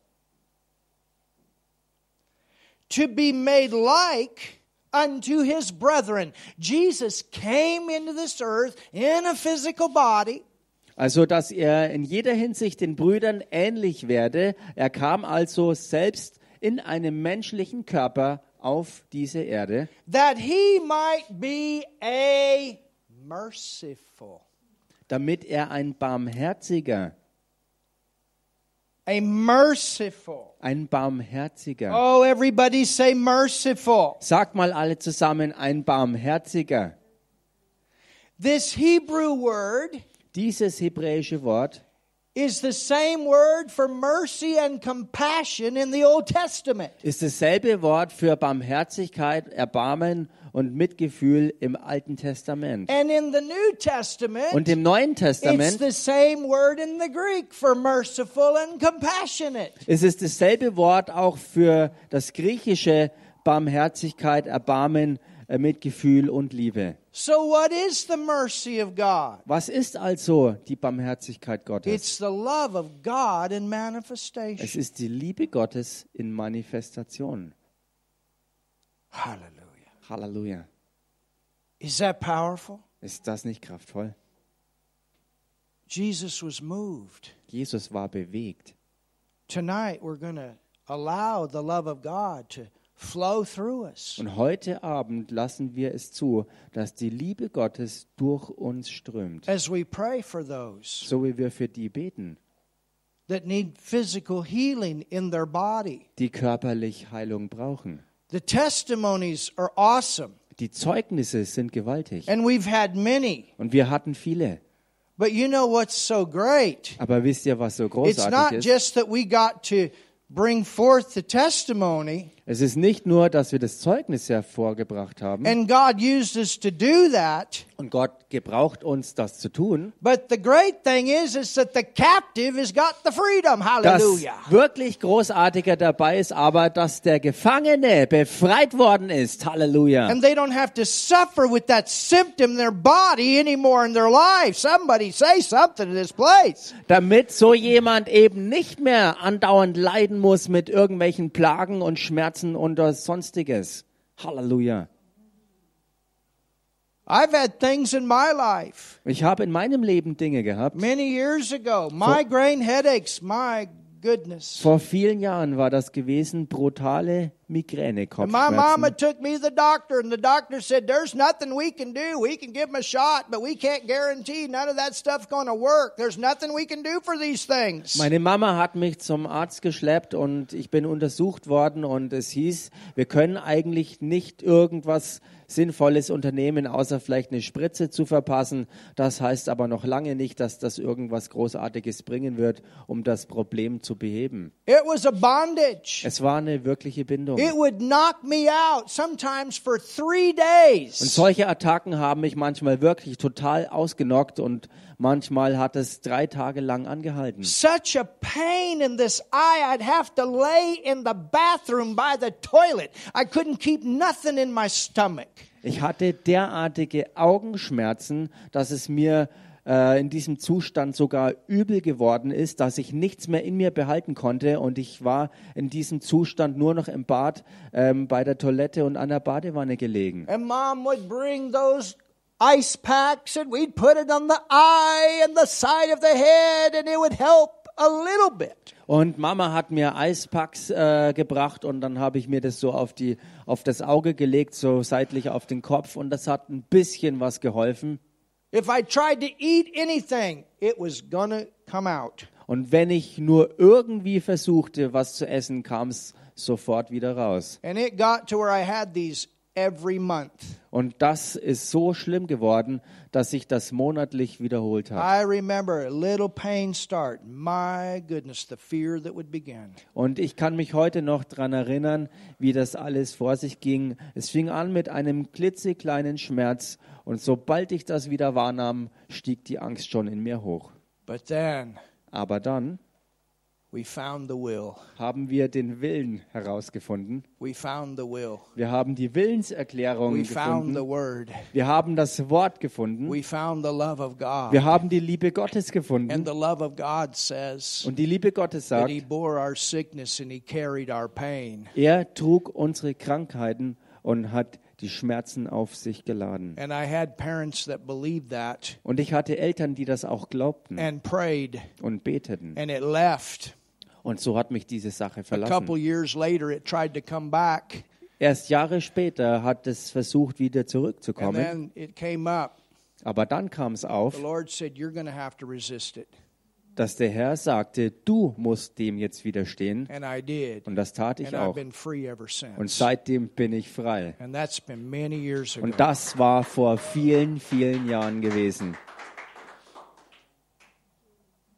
To be made like unto his brethren. Jesus came into this earth in a physical body. Also, dass er in jeder Hinsicht den Brüdern ähnlich werde. Er kam also selbst in einem menschlichen Körper auf diese Erde, that he might be a merciful. damit er ein barmherziger, A merciful. ein barmherziger, Oh, everybody say merciful. sagt mal alle zusammen, ein barmherziger. This Hebrew word Dieses hebräische Wort is the same word for mercy and compassion in the Old Testament. ist dasselbe Wort für Barmherzigkeit, Erbarmen und Mitgefühl im Alten Testament. And in the New Testament, Und im Neuen it's Testament the same word in the Greek for merciful and compassionate. ist es dasselbe Wort auch für das griechische Barmherzigkeit, Erbarmen, äh, Mitgefühl und Liebe. So, what is the mercy of God? Was ist also die Barmherzigkeit Gottes? It's the love of God in Es manifestation. ist die Liebe Gottes in Manifestation. Hallelujah. Halleluja. Is that powerful? Ist das nicht kraftvoll? Jesus was moved. Jesus war bewegt. Tonight, we're going to allow the love of God to. Und heute Abend lassen wir es zu, dass die Liebe Gottes durch uns strömt. as we pray for those So wie wir für die beten, that need physical healing in their body. die körperlich Heilung brauchen. The testimonies are awesome, Die Zeugnisse sind gewaltig. and we've had many. Und wir hatten viele. But you know what's so great? Aber wisst ihr, was so It's großartig not ist? just that we got to bring forth the testimony, Es ist nicht nur, dass wir das Zeugnis hervorgebracht haben and God used us to do that. und Gott gebraucht uns, das zu tun. But the great thing is, is that the captive has got the freedom. Das Hallelujah. wirklich Großartige dabei ist aber, dass der Gefangene befreit worden ist. Halleluja. And they don't have to suffer with that symptom in their body anymore in their life. Somebody say something to this place. Damit so jemand eben nicht mehr andauernd leiden muss mit irgendwelchen Plagen und Schmerzen und das sonstiges. Halleluja. I've had things in my life Ich habe in meinem Leben Dinge gehabt. many years ago. Migraine headaches, my goodness. Vor vielen Jahren war das gewesen, brutale Migräne, And my mama Kopfschmerzen. took me to the doctor, and the doctor said, There's nothing we can do. We can give him a shot, but we can't guarantee none of that stuff's going to work. There's nothing we can do for these things. Meine Mama hat mich zum Arzt geschleppt und ich bin untersucht worden und es hieß, wir können eigentlich nicht irgendwas Sinnvolles unternehmen, außer vielleicht eine Spritze zu verpassen. Das heißt aber noch lange nicht, dass das irgendwas Großartiges bringen wird, um das Problem zu beheben. It was a bondage. Es war eine wirkliche Bindung. It would knock me out sometimes for three Und days. solche Attacken haben mich manchmal wirklich total ausgenockt und manchmal hat es drei Tage lang angehalten. Such a pain in this eye, I'd have to lay in the bathroom by the toilet. I couldn't keep nothing in my stomach. Ich hatte derartige Augenschmerzen, dass es mir in diesem Zustand sogar übel geworden ist, dass ich nichts mehr in mir behalten konnte und ich war in diesem Zustand nur noch im Bad ähm, bei der Toilette und an der Badewanne gelegen. And mom would bring those ice packs and we'd put it on the eye and the side of the head and it would help a little bit. Und Mama hat mir Eispacks äh, gebracht und dann habe ich mir das so auf, die, auf das Auge gelegt, so seitlich auf den Kopf und das hat ein bisschen was geholfen. If I tried to eat anything, it was gonna come out. Und wenn ich nur irgendwie versuchte, was zu essen, kam es sofort wieder raus. And it got to where I had these. Und das ist so schlimm geworden, dass sich das monatlich wiederholt hat. I remember a little pain start. My goodness, the fear that would begin. Und ich kann mich heute noch daran erinnern, wie das alles vor sich ging. Es fing an mit einem klitzekleinen Schmerz und sobald ich das wieder wahrnahm, stieg die Angst schon in mir hoch. But then Aber dann, we found the will. Haben wir den Willen herausgefunden. We found the will. Wir haben die Willenserklärung We found the gefunden. word. Wir haben das Wort gefunden. We found the love of God. Wir haben die Liebe Gottes And gefunden. the love of God says Und die Liebe Gottes that sagt, He bore our sickness and He carried our pain. er trug unsere Krankheiten und hat die Schmerzen auf sich geladen. And I had parents that believed that Und ich hatte Eltern, die das auch glaubten and prayed, und beteten. Und so hat mich diese Sache A couple verlassen. years later, it tried to come back, Erst Jahre später hat es versucht, wieder and zurückzukommen. then it came up. Aber dann kam es auf, The Lord said, You're going to have to resist it. dass der Herr sagte, du musst dem jetzt widerstehen. And I did. Und das tat ich auch. Und seitdem bin ich frei. And that's been many years ago. Und das war vor vielen, vielen Jahren gewesen.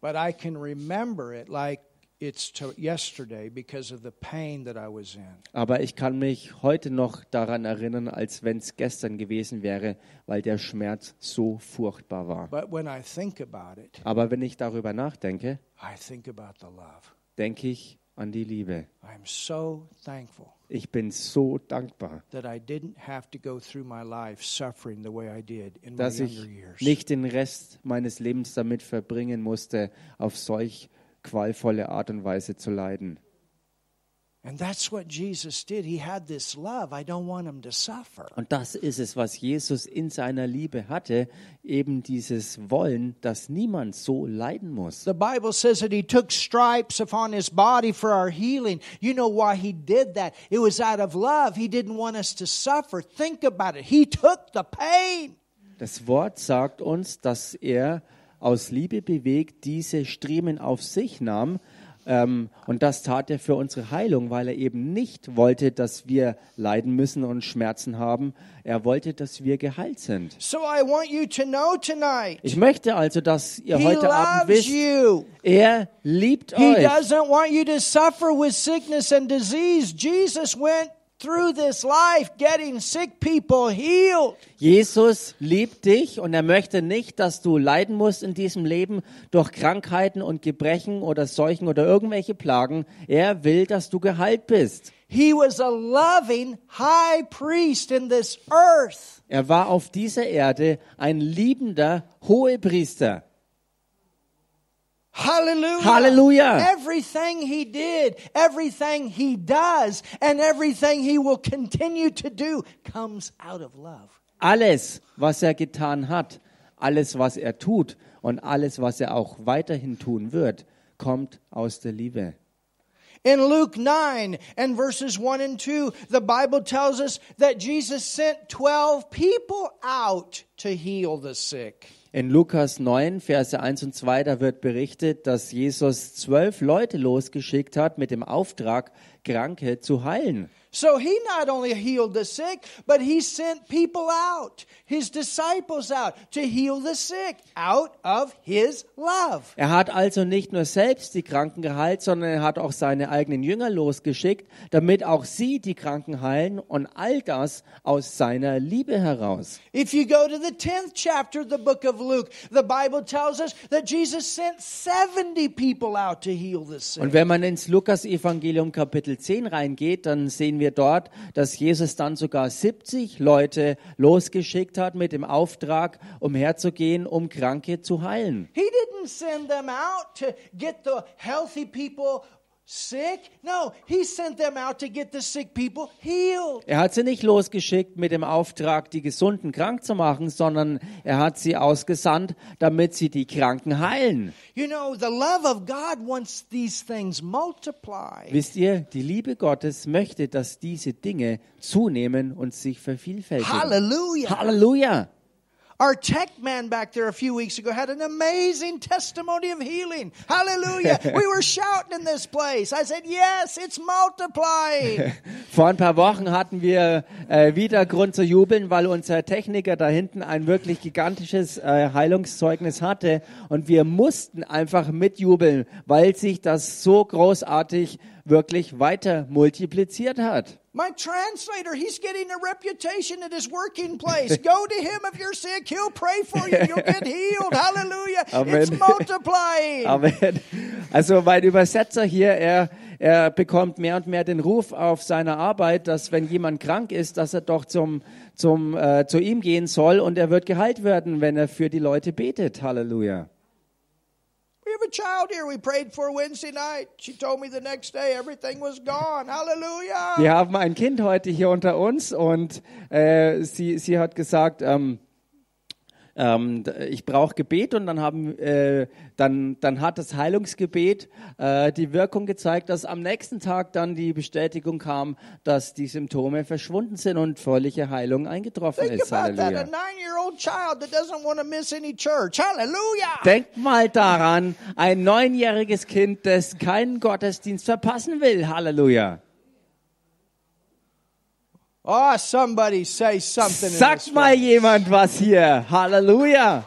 But I can remember it like it's to yesterday because of the pain that I was in. Aber ich kann mich heute noch daran erinnern, als wenn es gestern gewesen wäre, weil der Schmerz so furchtbar war. But when I think about it, Aber wenn ich darüber nachdenke, I think about the love. denke ich an die Liebe. I'm so thankful Ich bin so dankbar, that I didn't have to go through my life suffering the way I did in my dass ich nicht den Rest meines Lebens damit verbringen musste, auf solch qualvolle Art und Weise zu leiden. And that's what Jesus did. He had this love. I don't want him to suffer. Und das ist es, was Jesus in seiner Liebe hatte, eben dieses Wollen, dass niemand so leiden muss. The Bible says that he took stripes upon his body for our healing. You know why he did that? It was out of love. He didn't want us to suffer. Think about it. He took the pain. Das Wort sagt uns, dass er aus Liebe bewegt diese Striemen auf sich nahm. Ähm, und das tat er für unsere Heilung, weil er eben nicht wollte, dass wir leiden müssen und Schmerzen haben. Er wollte, dass wir geheilt sind. So I want you to know tonight. Ich möchte also, dass ihr He heute Abend wisst, you. er liebt He euch. doesn't want you to suffer with sickness and disease. Jesus went through this life getting sick people healed. Jesus liebt dich und er möchte nicht, dass du leiden musst in diesem Leben durch Krankheiten und Gebrechen oder Seuchen oder irgendwelche Plagen. Er will, dass du geheilt bist. He was a loving high priest in this earth. Er war auf dieser Erde ein liebender Hohepriester. Hallelujah. Halleluja. Everything he did, everything he does, and everything he will continue to do comes out of love. Alles, was er getan hat, alles, was er tut und alles, was er auch weiterhin tun wird, kommt aus der Liebe. In Luke 9 and verses 1 and 2, the Bible tells us that Jesus sent 12 people out to heal the sick. In Lukas 9, Verse 1 und 2, da wird berichtet, dass Jesus zwölf Leute losgeschickt hat mit dem Auftrag, Kranke zu heilen. So he not only healed the sick, but he sent people out, his disciples out, to heal the sick out of his love. Er hat also nicht nur selbst die Kranken geheilt, sondern er hat auch seine eigenen Jünger losgeschickt, damit auch sie die Kranken heilen und all das aus seiner Liebe heraus. If you go to the 10th chapter of the book of Luke, the Bible tells us that Jesus sent 70 people out to heal the sick. Und wenn man ins Lukas-Evangelium Kapitel 10 reingeht, dann sehen wir dort, dass Jesus dann sogar 70 Leute losgeschickt hat mit dem Auftrag, umherzugehen, um Kranke zu heilen. He didn't send them out to get the healthy people sick. No, he sent them out to get the sick people healed. Er hat sie nicht losgeschickt mit dem Auftrag, die Gesunden krank zu machen, sondern er hat sie ausgesandt, damit sie die Kranken heilen. You know, the love of God wants these things multiply. Wisst ihr, die Liebe Gottes möchte, dass diese Dinge zunehmen und sich vervielfältigen. Hallelujah. Halleluja! Our tech man back there a few weeks ago had an amazing testimony of healing. Hallelujah. we were shouting in this place. I said, Yes, it's multiplying. Vor ein paar Wochen hatten wir äh, wieder Grund zu jubeln, weil unser Techniker da hinten ein wirklich gigantisches äh, Heilungszeugnis hatte und wir mussten einfach mitjubeln, weil sich das so großartig wirklich weiter multipliziert hat. My translator, he's getting a reputation at his working place. Go to him if you're sick. He'll pray for you. You'll get healed. Hallelujah. Amen. It's multiplying. Amen. Also mein Übersetzer hier, er, er bekommt mehr und mehr den Ruf auf seiner Arbeit, dass wenn jemand krank ist, dass er doch zum, zum, äh, zu ihm gehen soll und er wird geheilt werden, wenn er für die Leute betet. Halleluja. Have a child here we prayed for Wednesday night. She told me the next day everything was gone. Hallelujah. Wir haben ein Kind heute hier unter uns und äh, sie, sie hat gesagt, ähm, ähm, ich brauche Gebet und dann haben äh, dann dann hat das Heilungsgebet äh, die Wirkung gezeigt, dass am nächsten Tag dann die Bestätigung kam, dass die Symptome verschwunden sind und völlige Heilung eingetroffen Think ist. Halleluja. nine year old child that doesn't want to miss any church. Hallelujah. Denk mal daran, ein neunjähriges Kind, das keinen Gottesdienst verpassen will. Halleluja. Oh, somebody say something. this mal jemand was hier. Halleluja.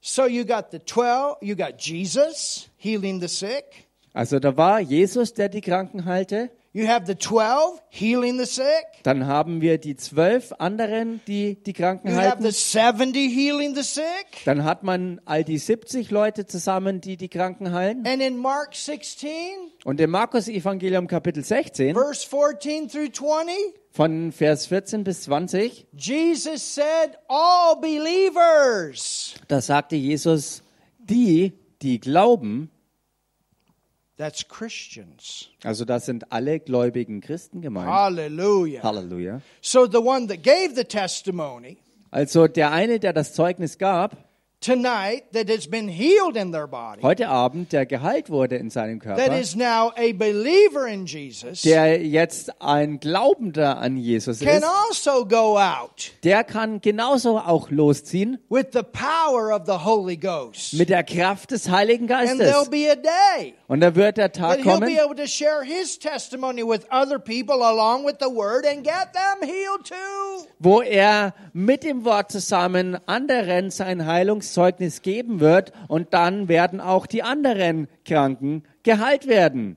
So you got the 12, you got Jesus healing the sick. Also da war Jesus, der die Kranken heilte. You have the 12 healing the sick. Dann haben wir die zwölf anderen, die die Kranken You have halten. the 70 healing the sick. Dann hat man all die 70 Leute zusammen, die die Kranken heilen. And in Mark 16, Und im Markus Evangelium Kapitel 16 verse 14 through 20, von Vers 14 bis 20, Jesus said, All believers. da sagte Jesus, die, die glauben, That's Christians. also das sind alle gläubigen Christen gemeint. Hallelujah. Halleluja. So the one that gave the testimony Also der eine, der das Zeugnis gab, tonight that has been healed in their body, heute Abend, der geheilt wurde in seinem that Körper, is now a believer in Jesus, der jetzt ein Glaubender an Jesus can ist, also go out der kann genauso auch losziehen with the power of the Holy Ghost. mit der Kraft des Heiligen And there'll Geistes. be a day Und da wird der Tag kommen, be able to share his testimony with other people along with the word and get them healed too. wo er mit dem Wort zusammen anderen sein Heilungszeugnis geben wird und dann werden auch die anderen Kranken geheilt werden.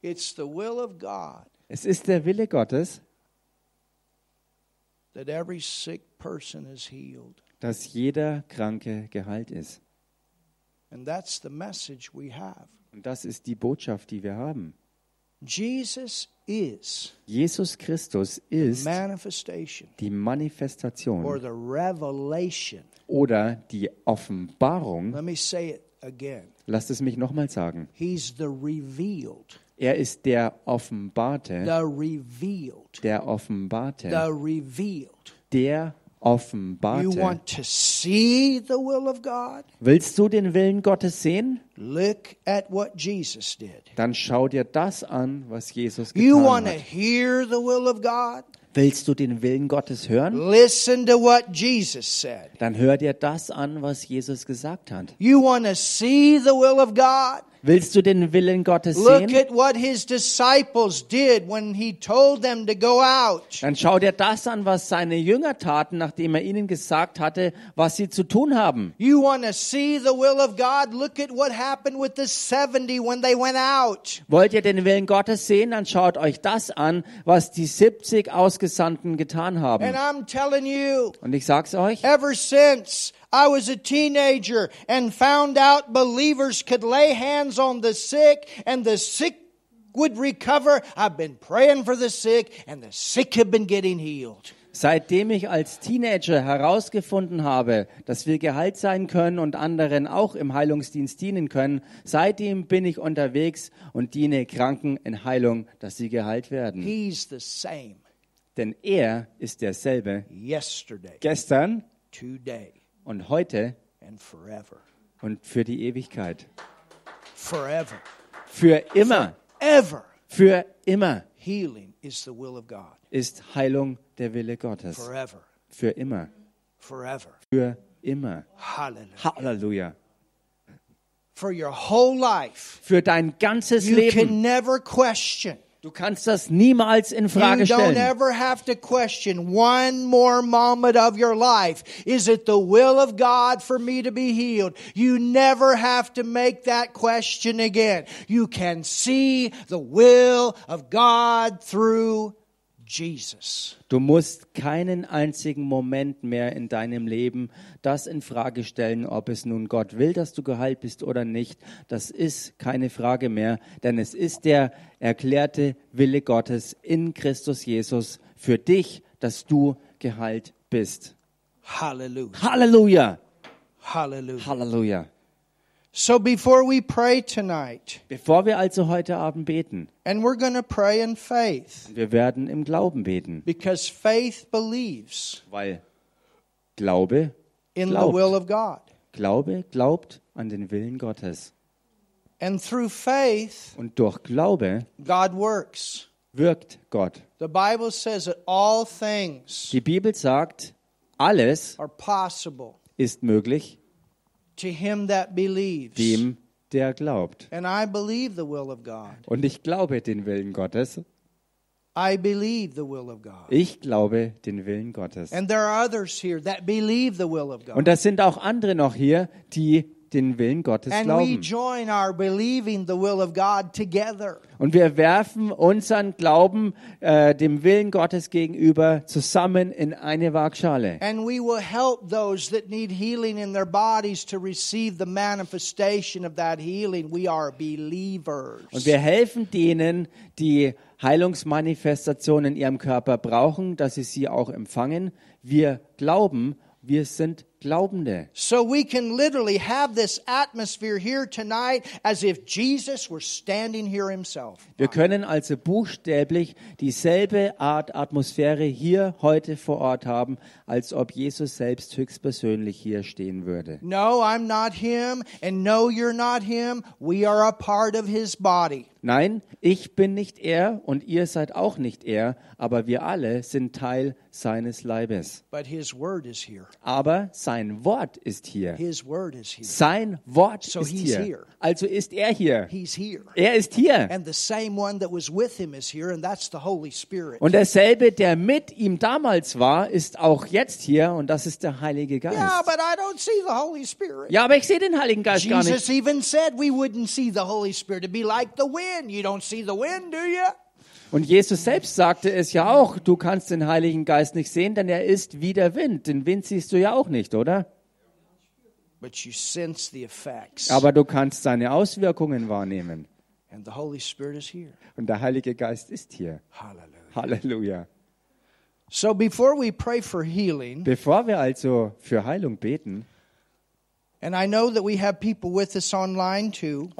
It's the will of God Es ist der Wille Gottes, that every sick person is healed. dass jeder Kranke geheilt ist. And that's the message we have. Und das ist die Botschaft, die wir haben. Jesus is Jesus Christus ist manifestation die or Manifestation the revelation. oder die Offenbarung. Let me say it again. Lasst es mich nochmal sagen. He's the revealed, Er ist der Offenbarte, the revealed, der the Offenbarte, revealed. der Offenbarte. want to see the will of God? Willst du den Willen Gottes sehen? Look at what Jesus did. Dann schau dir das an, was Jesus You getan want to hat. hear the will of God? Willst du den Willen Gottes hören? Listen to what Jesus said. Dann hör dir das an, was Jesus gesagt hat. Willst du den Willen Gottes Look sehen? at what his disciples did when he told them to go out. Dann schau dir das an, was seine Jünger taten, nachdem er ihnen gesagt hatte, was sie zu tun haben. You want to see the will of God? Look at what happened with the 70 when they went out. Wollt ihr den Willen Gottes sehen? Dann schaut euch das an, was die 70 Ausgesandten getan haben. And I'm telling you, Und ich sag's euch, ever since I was a teenager and found out believers could lay hands on the sick and the sick would recover, I've been praying for the sick and the sick have been getting healed. seitdem ich als Teenager herausgefunden habe, dass wir geheilt sein können und anderen auch im Heilungsdienst dienen können, seitdem bin ich unterwegs und diene Kranken in Heilung, dass sie geheilt werden. He's the same Denn er ist derselbe yesterday, gestern today, und heute and forever. und für die Ewigkeit. Forever. Für immer, Ever. für immer Healing is the will of God. ist Heilung der Wille Gottes. Forever. Für immer, Forever. für immer. Hallelujah. Halleluja. For your whole life, Für dein ganzes you Leben. can never question Du kannst das niemals in Frage You don't stellen. ever have to question one more moment of your life. Is it the will of God for me to be healed? You never have to make that question again. You can see the will of God through Jesus. Du musst keinen einzigen Moment mehr in deinem Leben das in Frage stellen, ob es nun Gott will, dass du geheilt bist oder nicht. Das ist keine Frage mehr, denn es ist der erklärte Wille Gottes in Christus Jesus für dich, dass du geheilt bist. Hallelujah. Halleluja! Hallelujah. Halleluja! So before we pray tonight, Bevor wir also heute Abend beten, and we're going to pray in faith wir werden im Glauben beten, because faith believes weil Glaube in the Glaubt. will of God. Glaube glaubt an den Willen Gottes. And through faith, Und durch Glaube God works. wirkt Gott. The Bible says that all things Die Bibel sagt, alles are possible ist möglich to him that believes. dem, der glaubt. And I believe the will of God. Und ich glaube den Willen Gottes. I believe the will of God. Ich glaube den Willen Gottes. And there are others here that believe the will of God. Und das sind auch andere noch hier, die den Willen Gottes And we glauben. join our believing the will of God together. Und wir werfen unseren Glauben äh, dem Willen Gottes gegenüber zusammen in eine Waagschale. And we will help those that need healing in their bodies to receive the manifestation of that healing. We are believers. Und wir helfen denen, die Heilungsmanifestation in ihrem Körper brauchen, dass sie sie auch empfangen. Wir glauben, wir sind Glaubende. So we can literally have this atmosphere here tonight as if Jesus were standing here himself. Wir können also buchstäblich dieselbe Art Atmosphäre hier heute vor Ort haben, als ob Jesus selbst höchstpersönlich hier stehen würde. No, I'm not him, and no, you're not him. We are a part of his body. Nein, ich bin nicht er und ihr seid auch nicht er, aber wir alle sind Teil seines Leibes. But his word is here. Aber sein Wort ist hier. His word is here. Sein Wort So ist he's hier. here. Also ist er hier. He's here. Er ist hier. And the same one that was with him is here, and that's the Holy Spirit. Und derselbe, der mit ihm damals war, ist auch jetzt hier und das ist der Heilige Geist. Yeah, but I don't see the Holy Spirit. Ja, aber ich sehe den Heiligen Geist gar nicht. Jesus even said we wouldn't see the Holy Spirit. It'd be like the wind. You don't see the wind, do you? Und Jesus selbst sagte es ja auch, du kannst den Heiligen Geist nicht sehen, denn er ist wie der Wind. Den Wind siehst du ja auch nicht, oder? But you sense the effects. Aber du kannst seine Auswirkungen wahrnehmen. And the Holy Spirit is here. Und der Heilige Geist ist hier. Hallelujah. Halleluja. So before we pray for healing, Bevor wir also für Heilung beten, und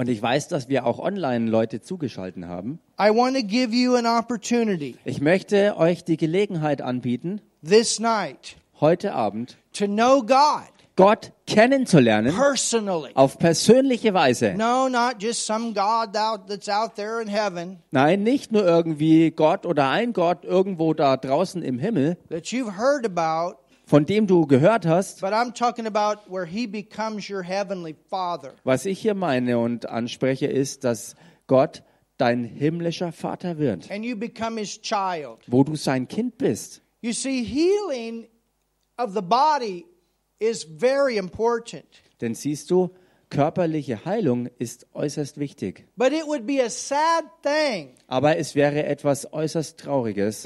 ich weiß, dass wir auch online Leute zugeschaltet haben, I want to give you an opportunity. Ich möchte euch die Gelegenheit anbieten, this night heute Abend to know God Gott kennenzulernen. personally. auf persönliche Weise. No, not just some God out, that's out there in heaven. Nein, nicht nur irgendwie Gott oder ein Gott irgendwo da draußen im Himmel, that you've heard about, von dem du gehört hast. but I'm talking about where He becomes your heavenly Father. Was ich hier meine und anspreche, ist, dass Gott dein himmlischer Vater wird, and you become his child. wo du sein Kind bist. You see, healing of the body is very important, Denn siehst du, körperliche Heilung ist äußerst wichtig. but it would be a sad thing Aber es wäre etwas äußerst Trauriges,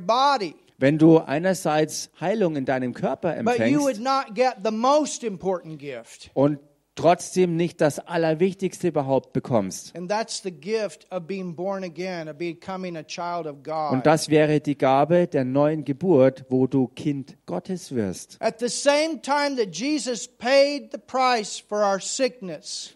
body, wenn du einerseits Heilung in deinem Körper empfängst und trotzdem nicht das Allerwichtigste überhaupt bekommst. Und das wäre die Gabe der neuen Geburt, wo du Kind Gottes wirst.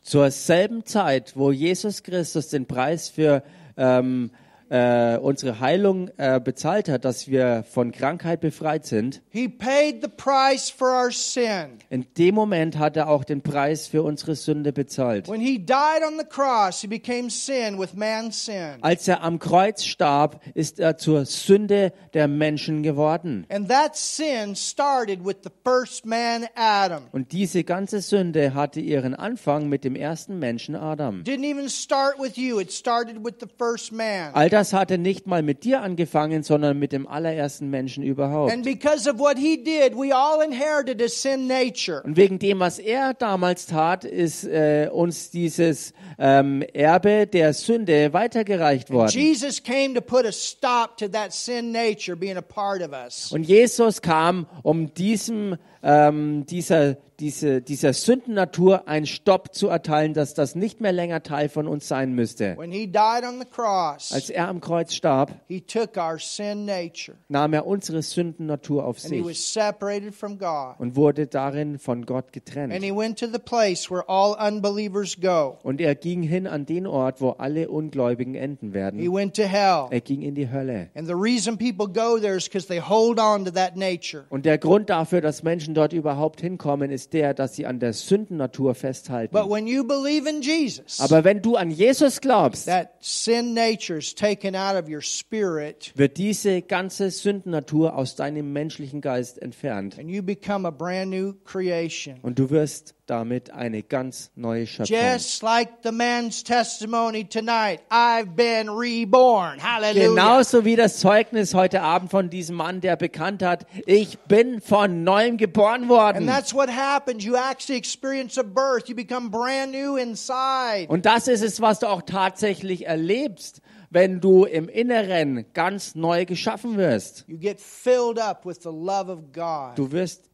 Zur selben Zeit, wo Jesus Christus den Preis für ähm, äh, unsere Heilung äh, bezahlt hat, dass wir von Krankheit befreit sind, He paid the price for our sin. in dem Moment hat er auch den Preis für unsere Sünde bezahlt. When he died on the cross, he became sin with man's sin. Als er am Kreuz starb, ist er zur Sünde der Menschen geworden. And that sin started with the first man, Adam. Und diese ganze Sünde hatte ihren Anfang mit dem ersten Menschen Adam. Didn't even start with you, it started with the first man. All das hatte nicht mal mit dir angefangen, sondern mit dem allerersten Menschen überhaupt. And because of what he did, we all inherited a sin nature. Und wegen dem, was er damals tat, ist äh, uns dieses ähm, Erbe der Sünde weitergereicht worden. Jesus came to put a stop to that sin nature being a part of us. Und Jesus kam, um diesem, ähm, dieser, diese, dieser Sündennatur einen Stopp zu erteilen, dass das nicht mehr länger Teil von uns sein müsste. When he died on the cross, Als er am Kreuz starb, he took our sin nature nahm er unsere Sündennatur auf and he was sich separated from God. und wurde darin von Gott And getrennt. he went to the place where all unbelievers go. Und er ging hin an den Ort, wo alle Ungläubigen enden He werden. went to hell. Er ging in die Hölle. And the reason people go there is because they hold on to that nature. Und der Grund dafür, dass Menschen dort überhaupt hinkommen, ist der, dass sie an der Sündennatur festhalten. But when you believe in Jesus, Aber wenn du an Jesus glaubst, that sin nature is taken out of your spirit wird diese ganze Sündennatur aus deinem menschlichen Geist entfernt. and you become a brand new creation. Und du wirst damit eine ganz neue Schöpfung. Just like the man's testimony tonight, I've been reborn. Hallelujah. Genauso wie das Zeugnis heute Abend von diesem Mann, der bekannt hat, ich bin von neuem geboren And worden. that's what happens. You actually experience a birth. You become brand new inside. Und das ist es, was du auch tatsächlich erlebst, wenn du im Inneren ganz neu geschaffen wirst. You get filled up with the love of God. Du wirst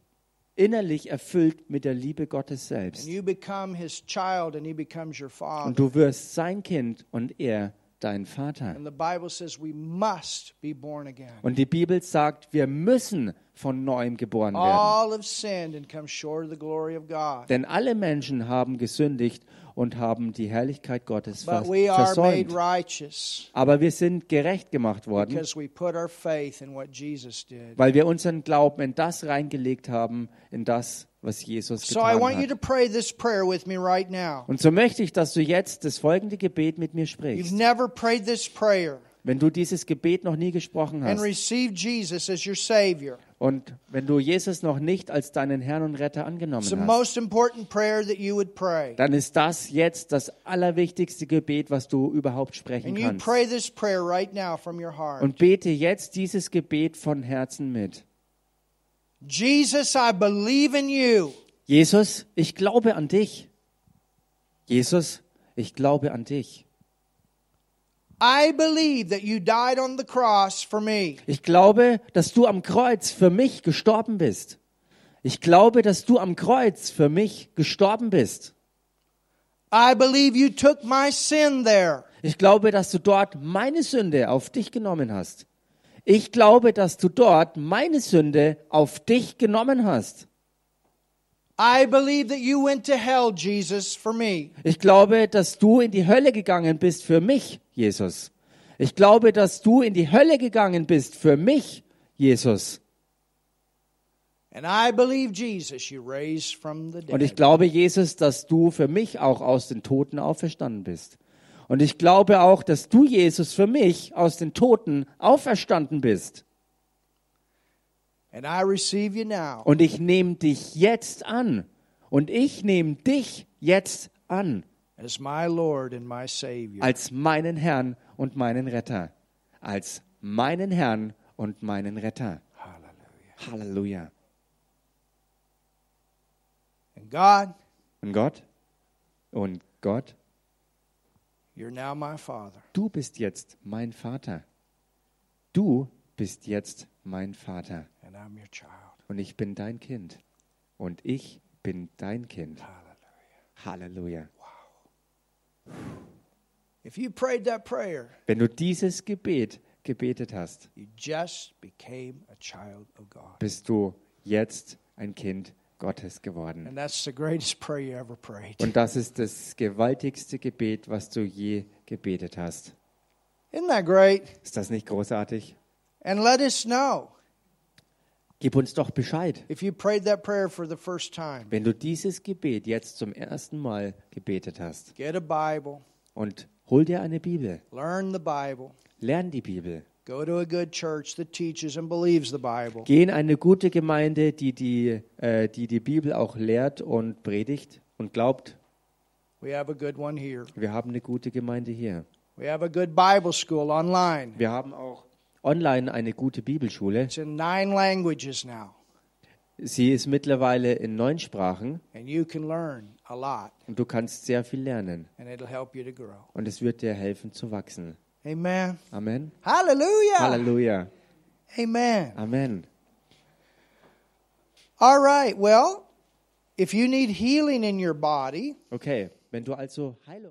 innerlich erfüllt mit der Liebe Gottes selbst. Und du wirst sein Kind und er dein Vater. Und die Bibel sagt, wir müssen von neuem geboren werden. Denn alle Menschen haben gesündigt und haben die Herrlichkeit Gottes versäumt. Aber wir sind gerecht gemacht worden, weil wir unseren Glauben in das reingelegt haben, in das, was Jesus So I getan want you to hat. pray this prayer with me right now. Und so möchte ich, dass du jetzt das folgende Gebet mit mir You've sprichst. never prayed this prayer Wenn du dieses Gebet noch nie gesprochen and hast received Jesus as your Savior. und wenn du Jesus noch nicht als deinen Herrn und Retter angenommen It's the hast, most important prayer that you would pray. dann ist das jetzt das allerwichtigste Gebet, was du überhaupt sprechen And you kannst. pray this prayer right now from your heart. Und bete jetzt dieses Gebet von Herzen mit. Jesus, I believe in you. Jesus, ich glaube an dich. Jesus, ich glaube an dich. I believe that you died on the cross for me. Ich glaube, dass du am Kreuz für mich gestorben bist. Ich glaube, dass du am Kreuz für mich gestorben bist. I believe you took my sin there. Ich glaube, dass du dort meine Sünde auf dich genommen hast. Ich glaube, dass du dort meine Sünde auf dich genommen hast. I believe that you went to hell, Jesus, for me. Ich glaube, dass du in die Hölle gegangen bist für mich, Jesus. Ich glaube, dass du in die Hölle gegangen bist für mich, Jesus. And I believe, Jesus, you raised from the Und ich dead. glaube, Jesus, dass du für mich auch aus den Toten auferstanden bist. Und ich glaube auch, dass du, Jesus, für mich aus den Toten auferstanden bist. And I receive you now Und ich nehme dich jetzt an. Und ich nehme dich jetzt an as my Lord and my Savior. als meinen Herrn und meinen Retter. Als meinen Herrn und meinen Retter. Halleluja. And God, Und Gott? Und Gott? you're now my Father. Du bist jetzt mein Vater. Du bist jetzt mein Vater. And I'm your child. Und ich bin dein Kind. Und ich bin dein Kind. Hallelujah. Halleluja. If you prayed that prayer, Wenn du dieses Gebet gebetet hast, you just became a child of God. bist du jetzt ein Kind Gottes geworden. Und das ist das gewaltigste Gebet, was du je gebetet hast. Ist das nicht großartig? And let us know Gib uns doch Bescheid, if you prayed that prayer for the first time. wenn du dieses Gebet jetzt zum ersten Mal gebetet hast. Get a Bible, Und hol dir eine Bibel. learn the Bible, Lern die Bibel. Go to a good church that teaches and believes the Bible. Geh in eine gute Gemeinde, die die, äh, die die Bibel auch lehrt und predigt und glaubt. We have a good one here. Wir haben eine gute Gemeinde hier. We have a good Bible school online. Wir haben auch online eine gute Bibelschule. It's in nine languages now, Sie ist mittlerweile in neun Sprachen and you can learn a lot, und du kannst sehr viel lernen. and it'll help you to grow. Und es wird dir helfen zu wachsen. Amen. Amen. Hallelujah. Hallelujah. Amen. Amen. All right. Well, if you need healing in your body, Okay, wenn du also Heilung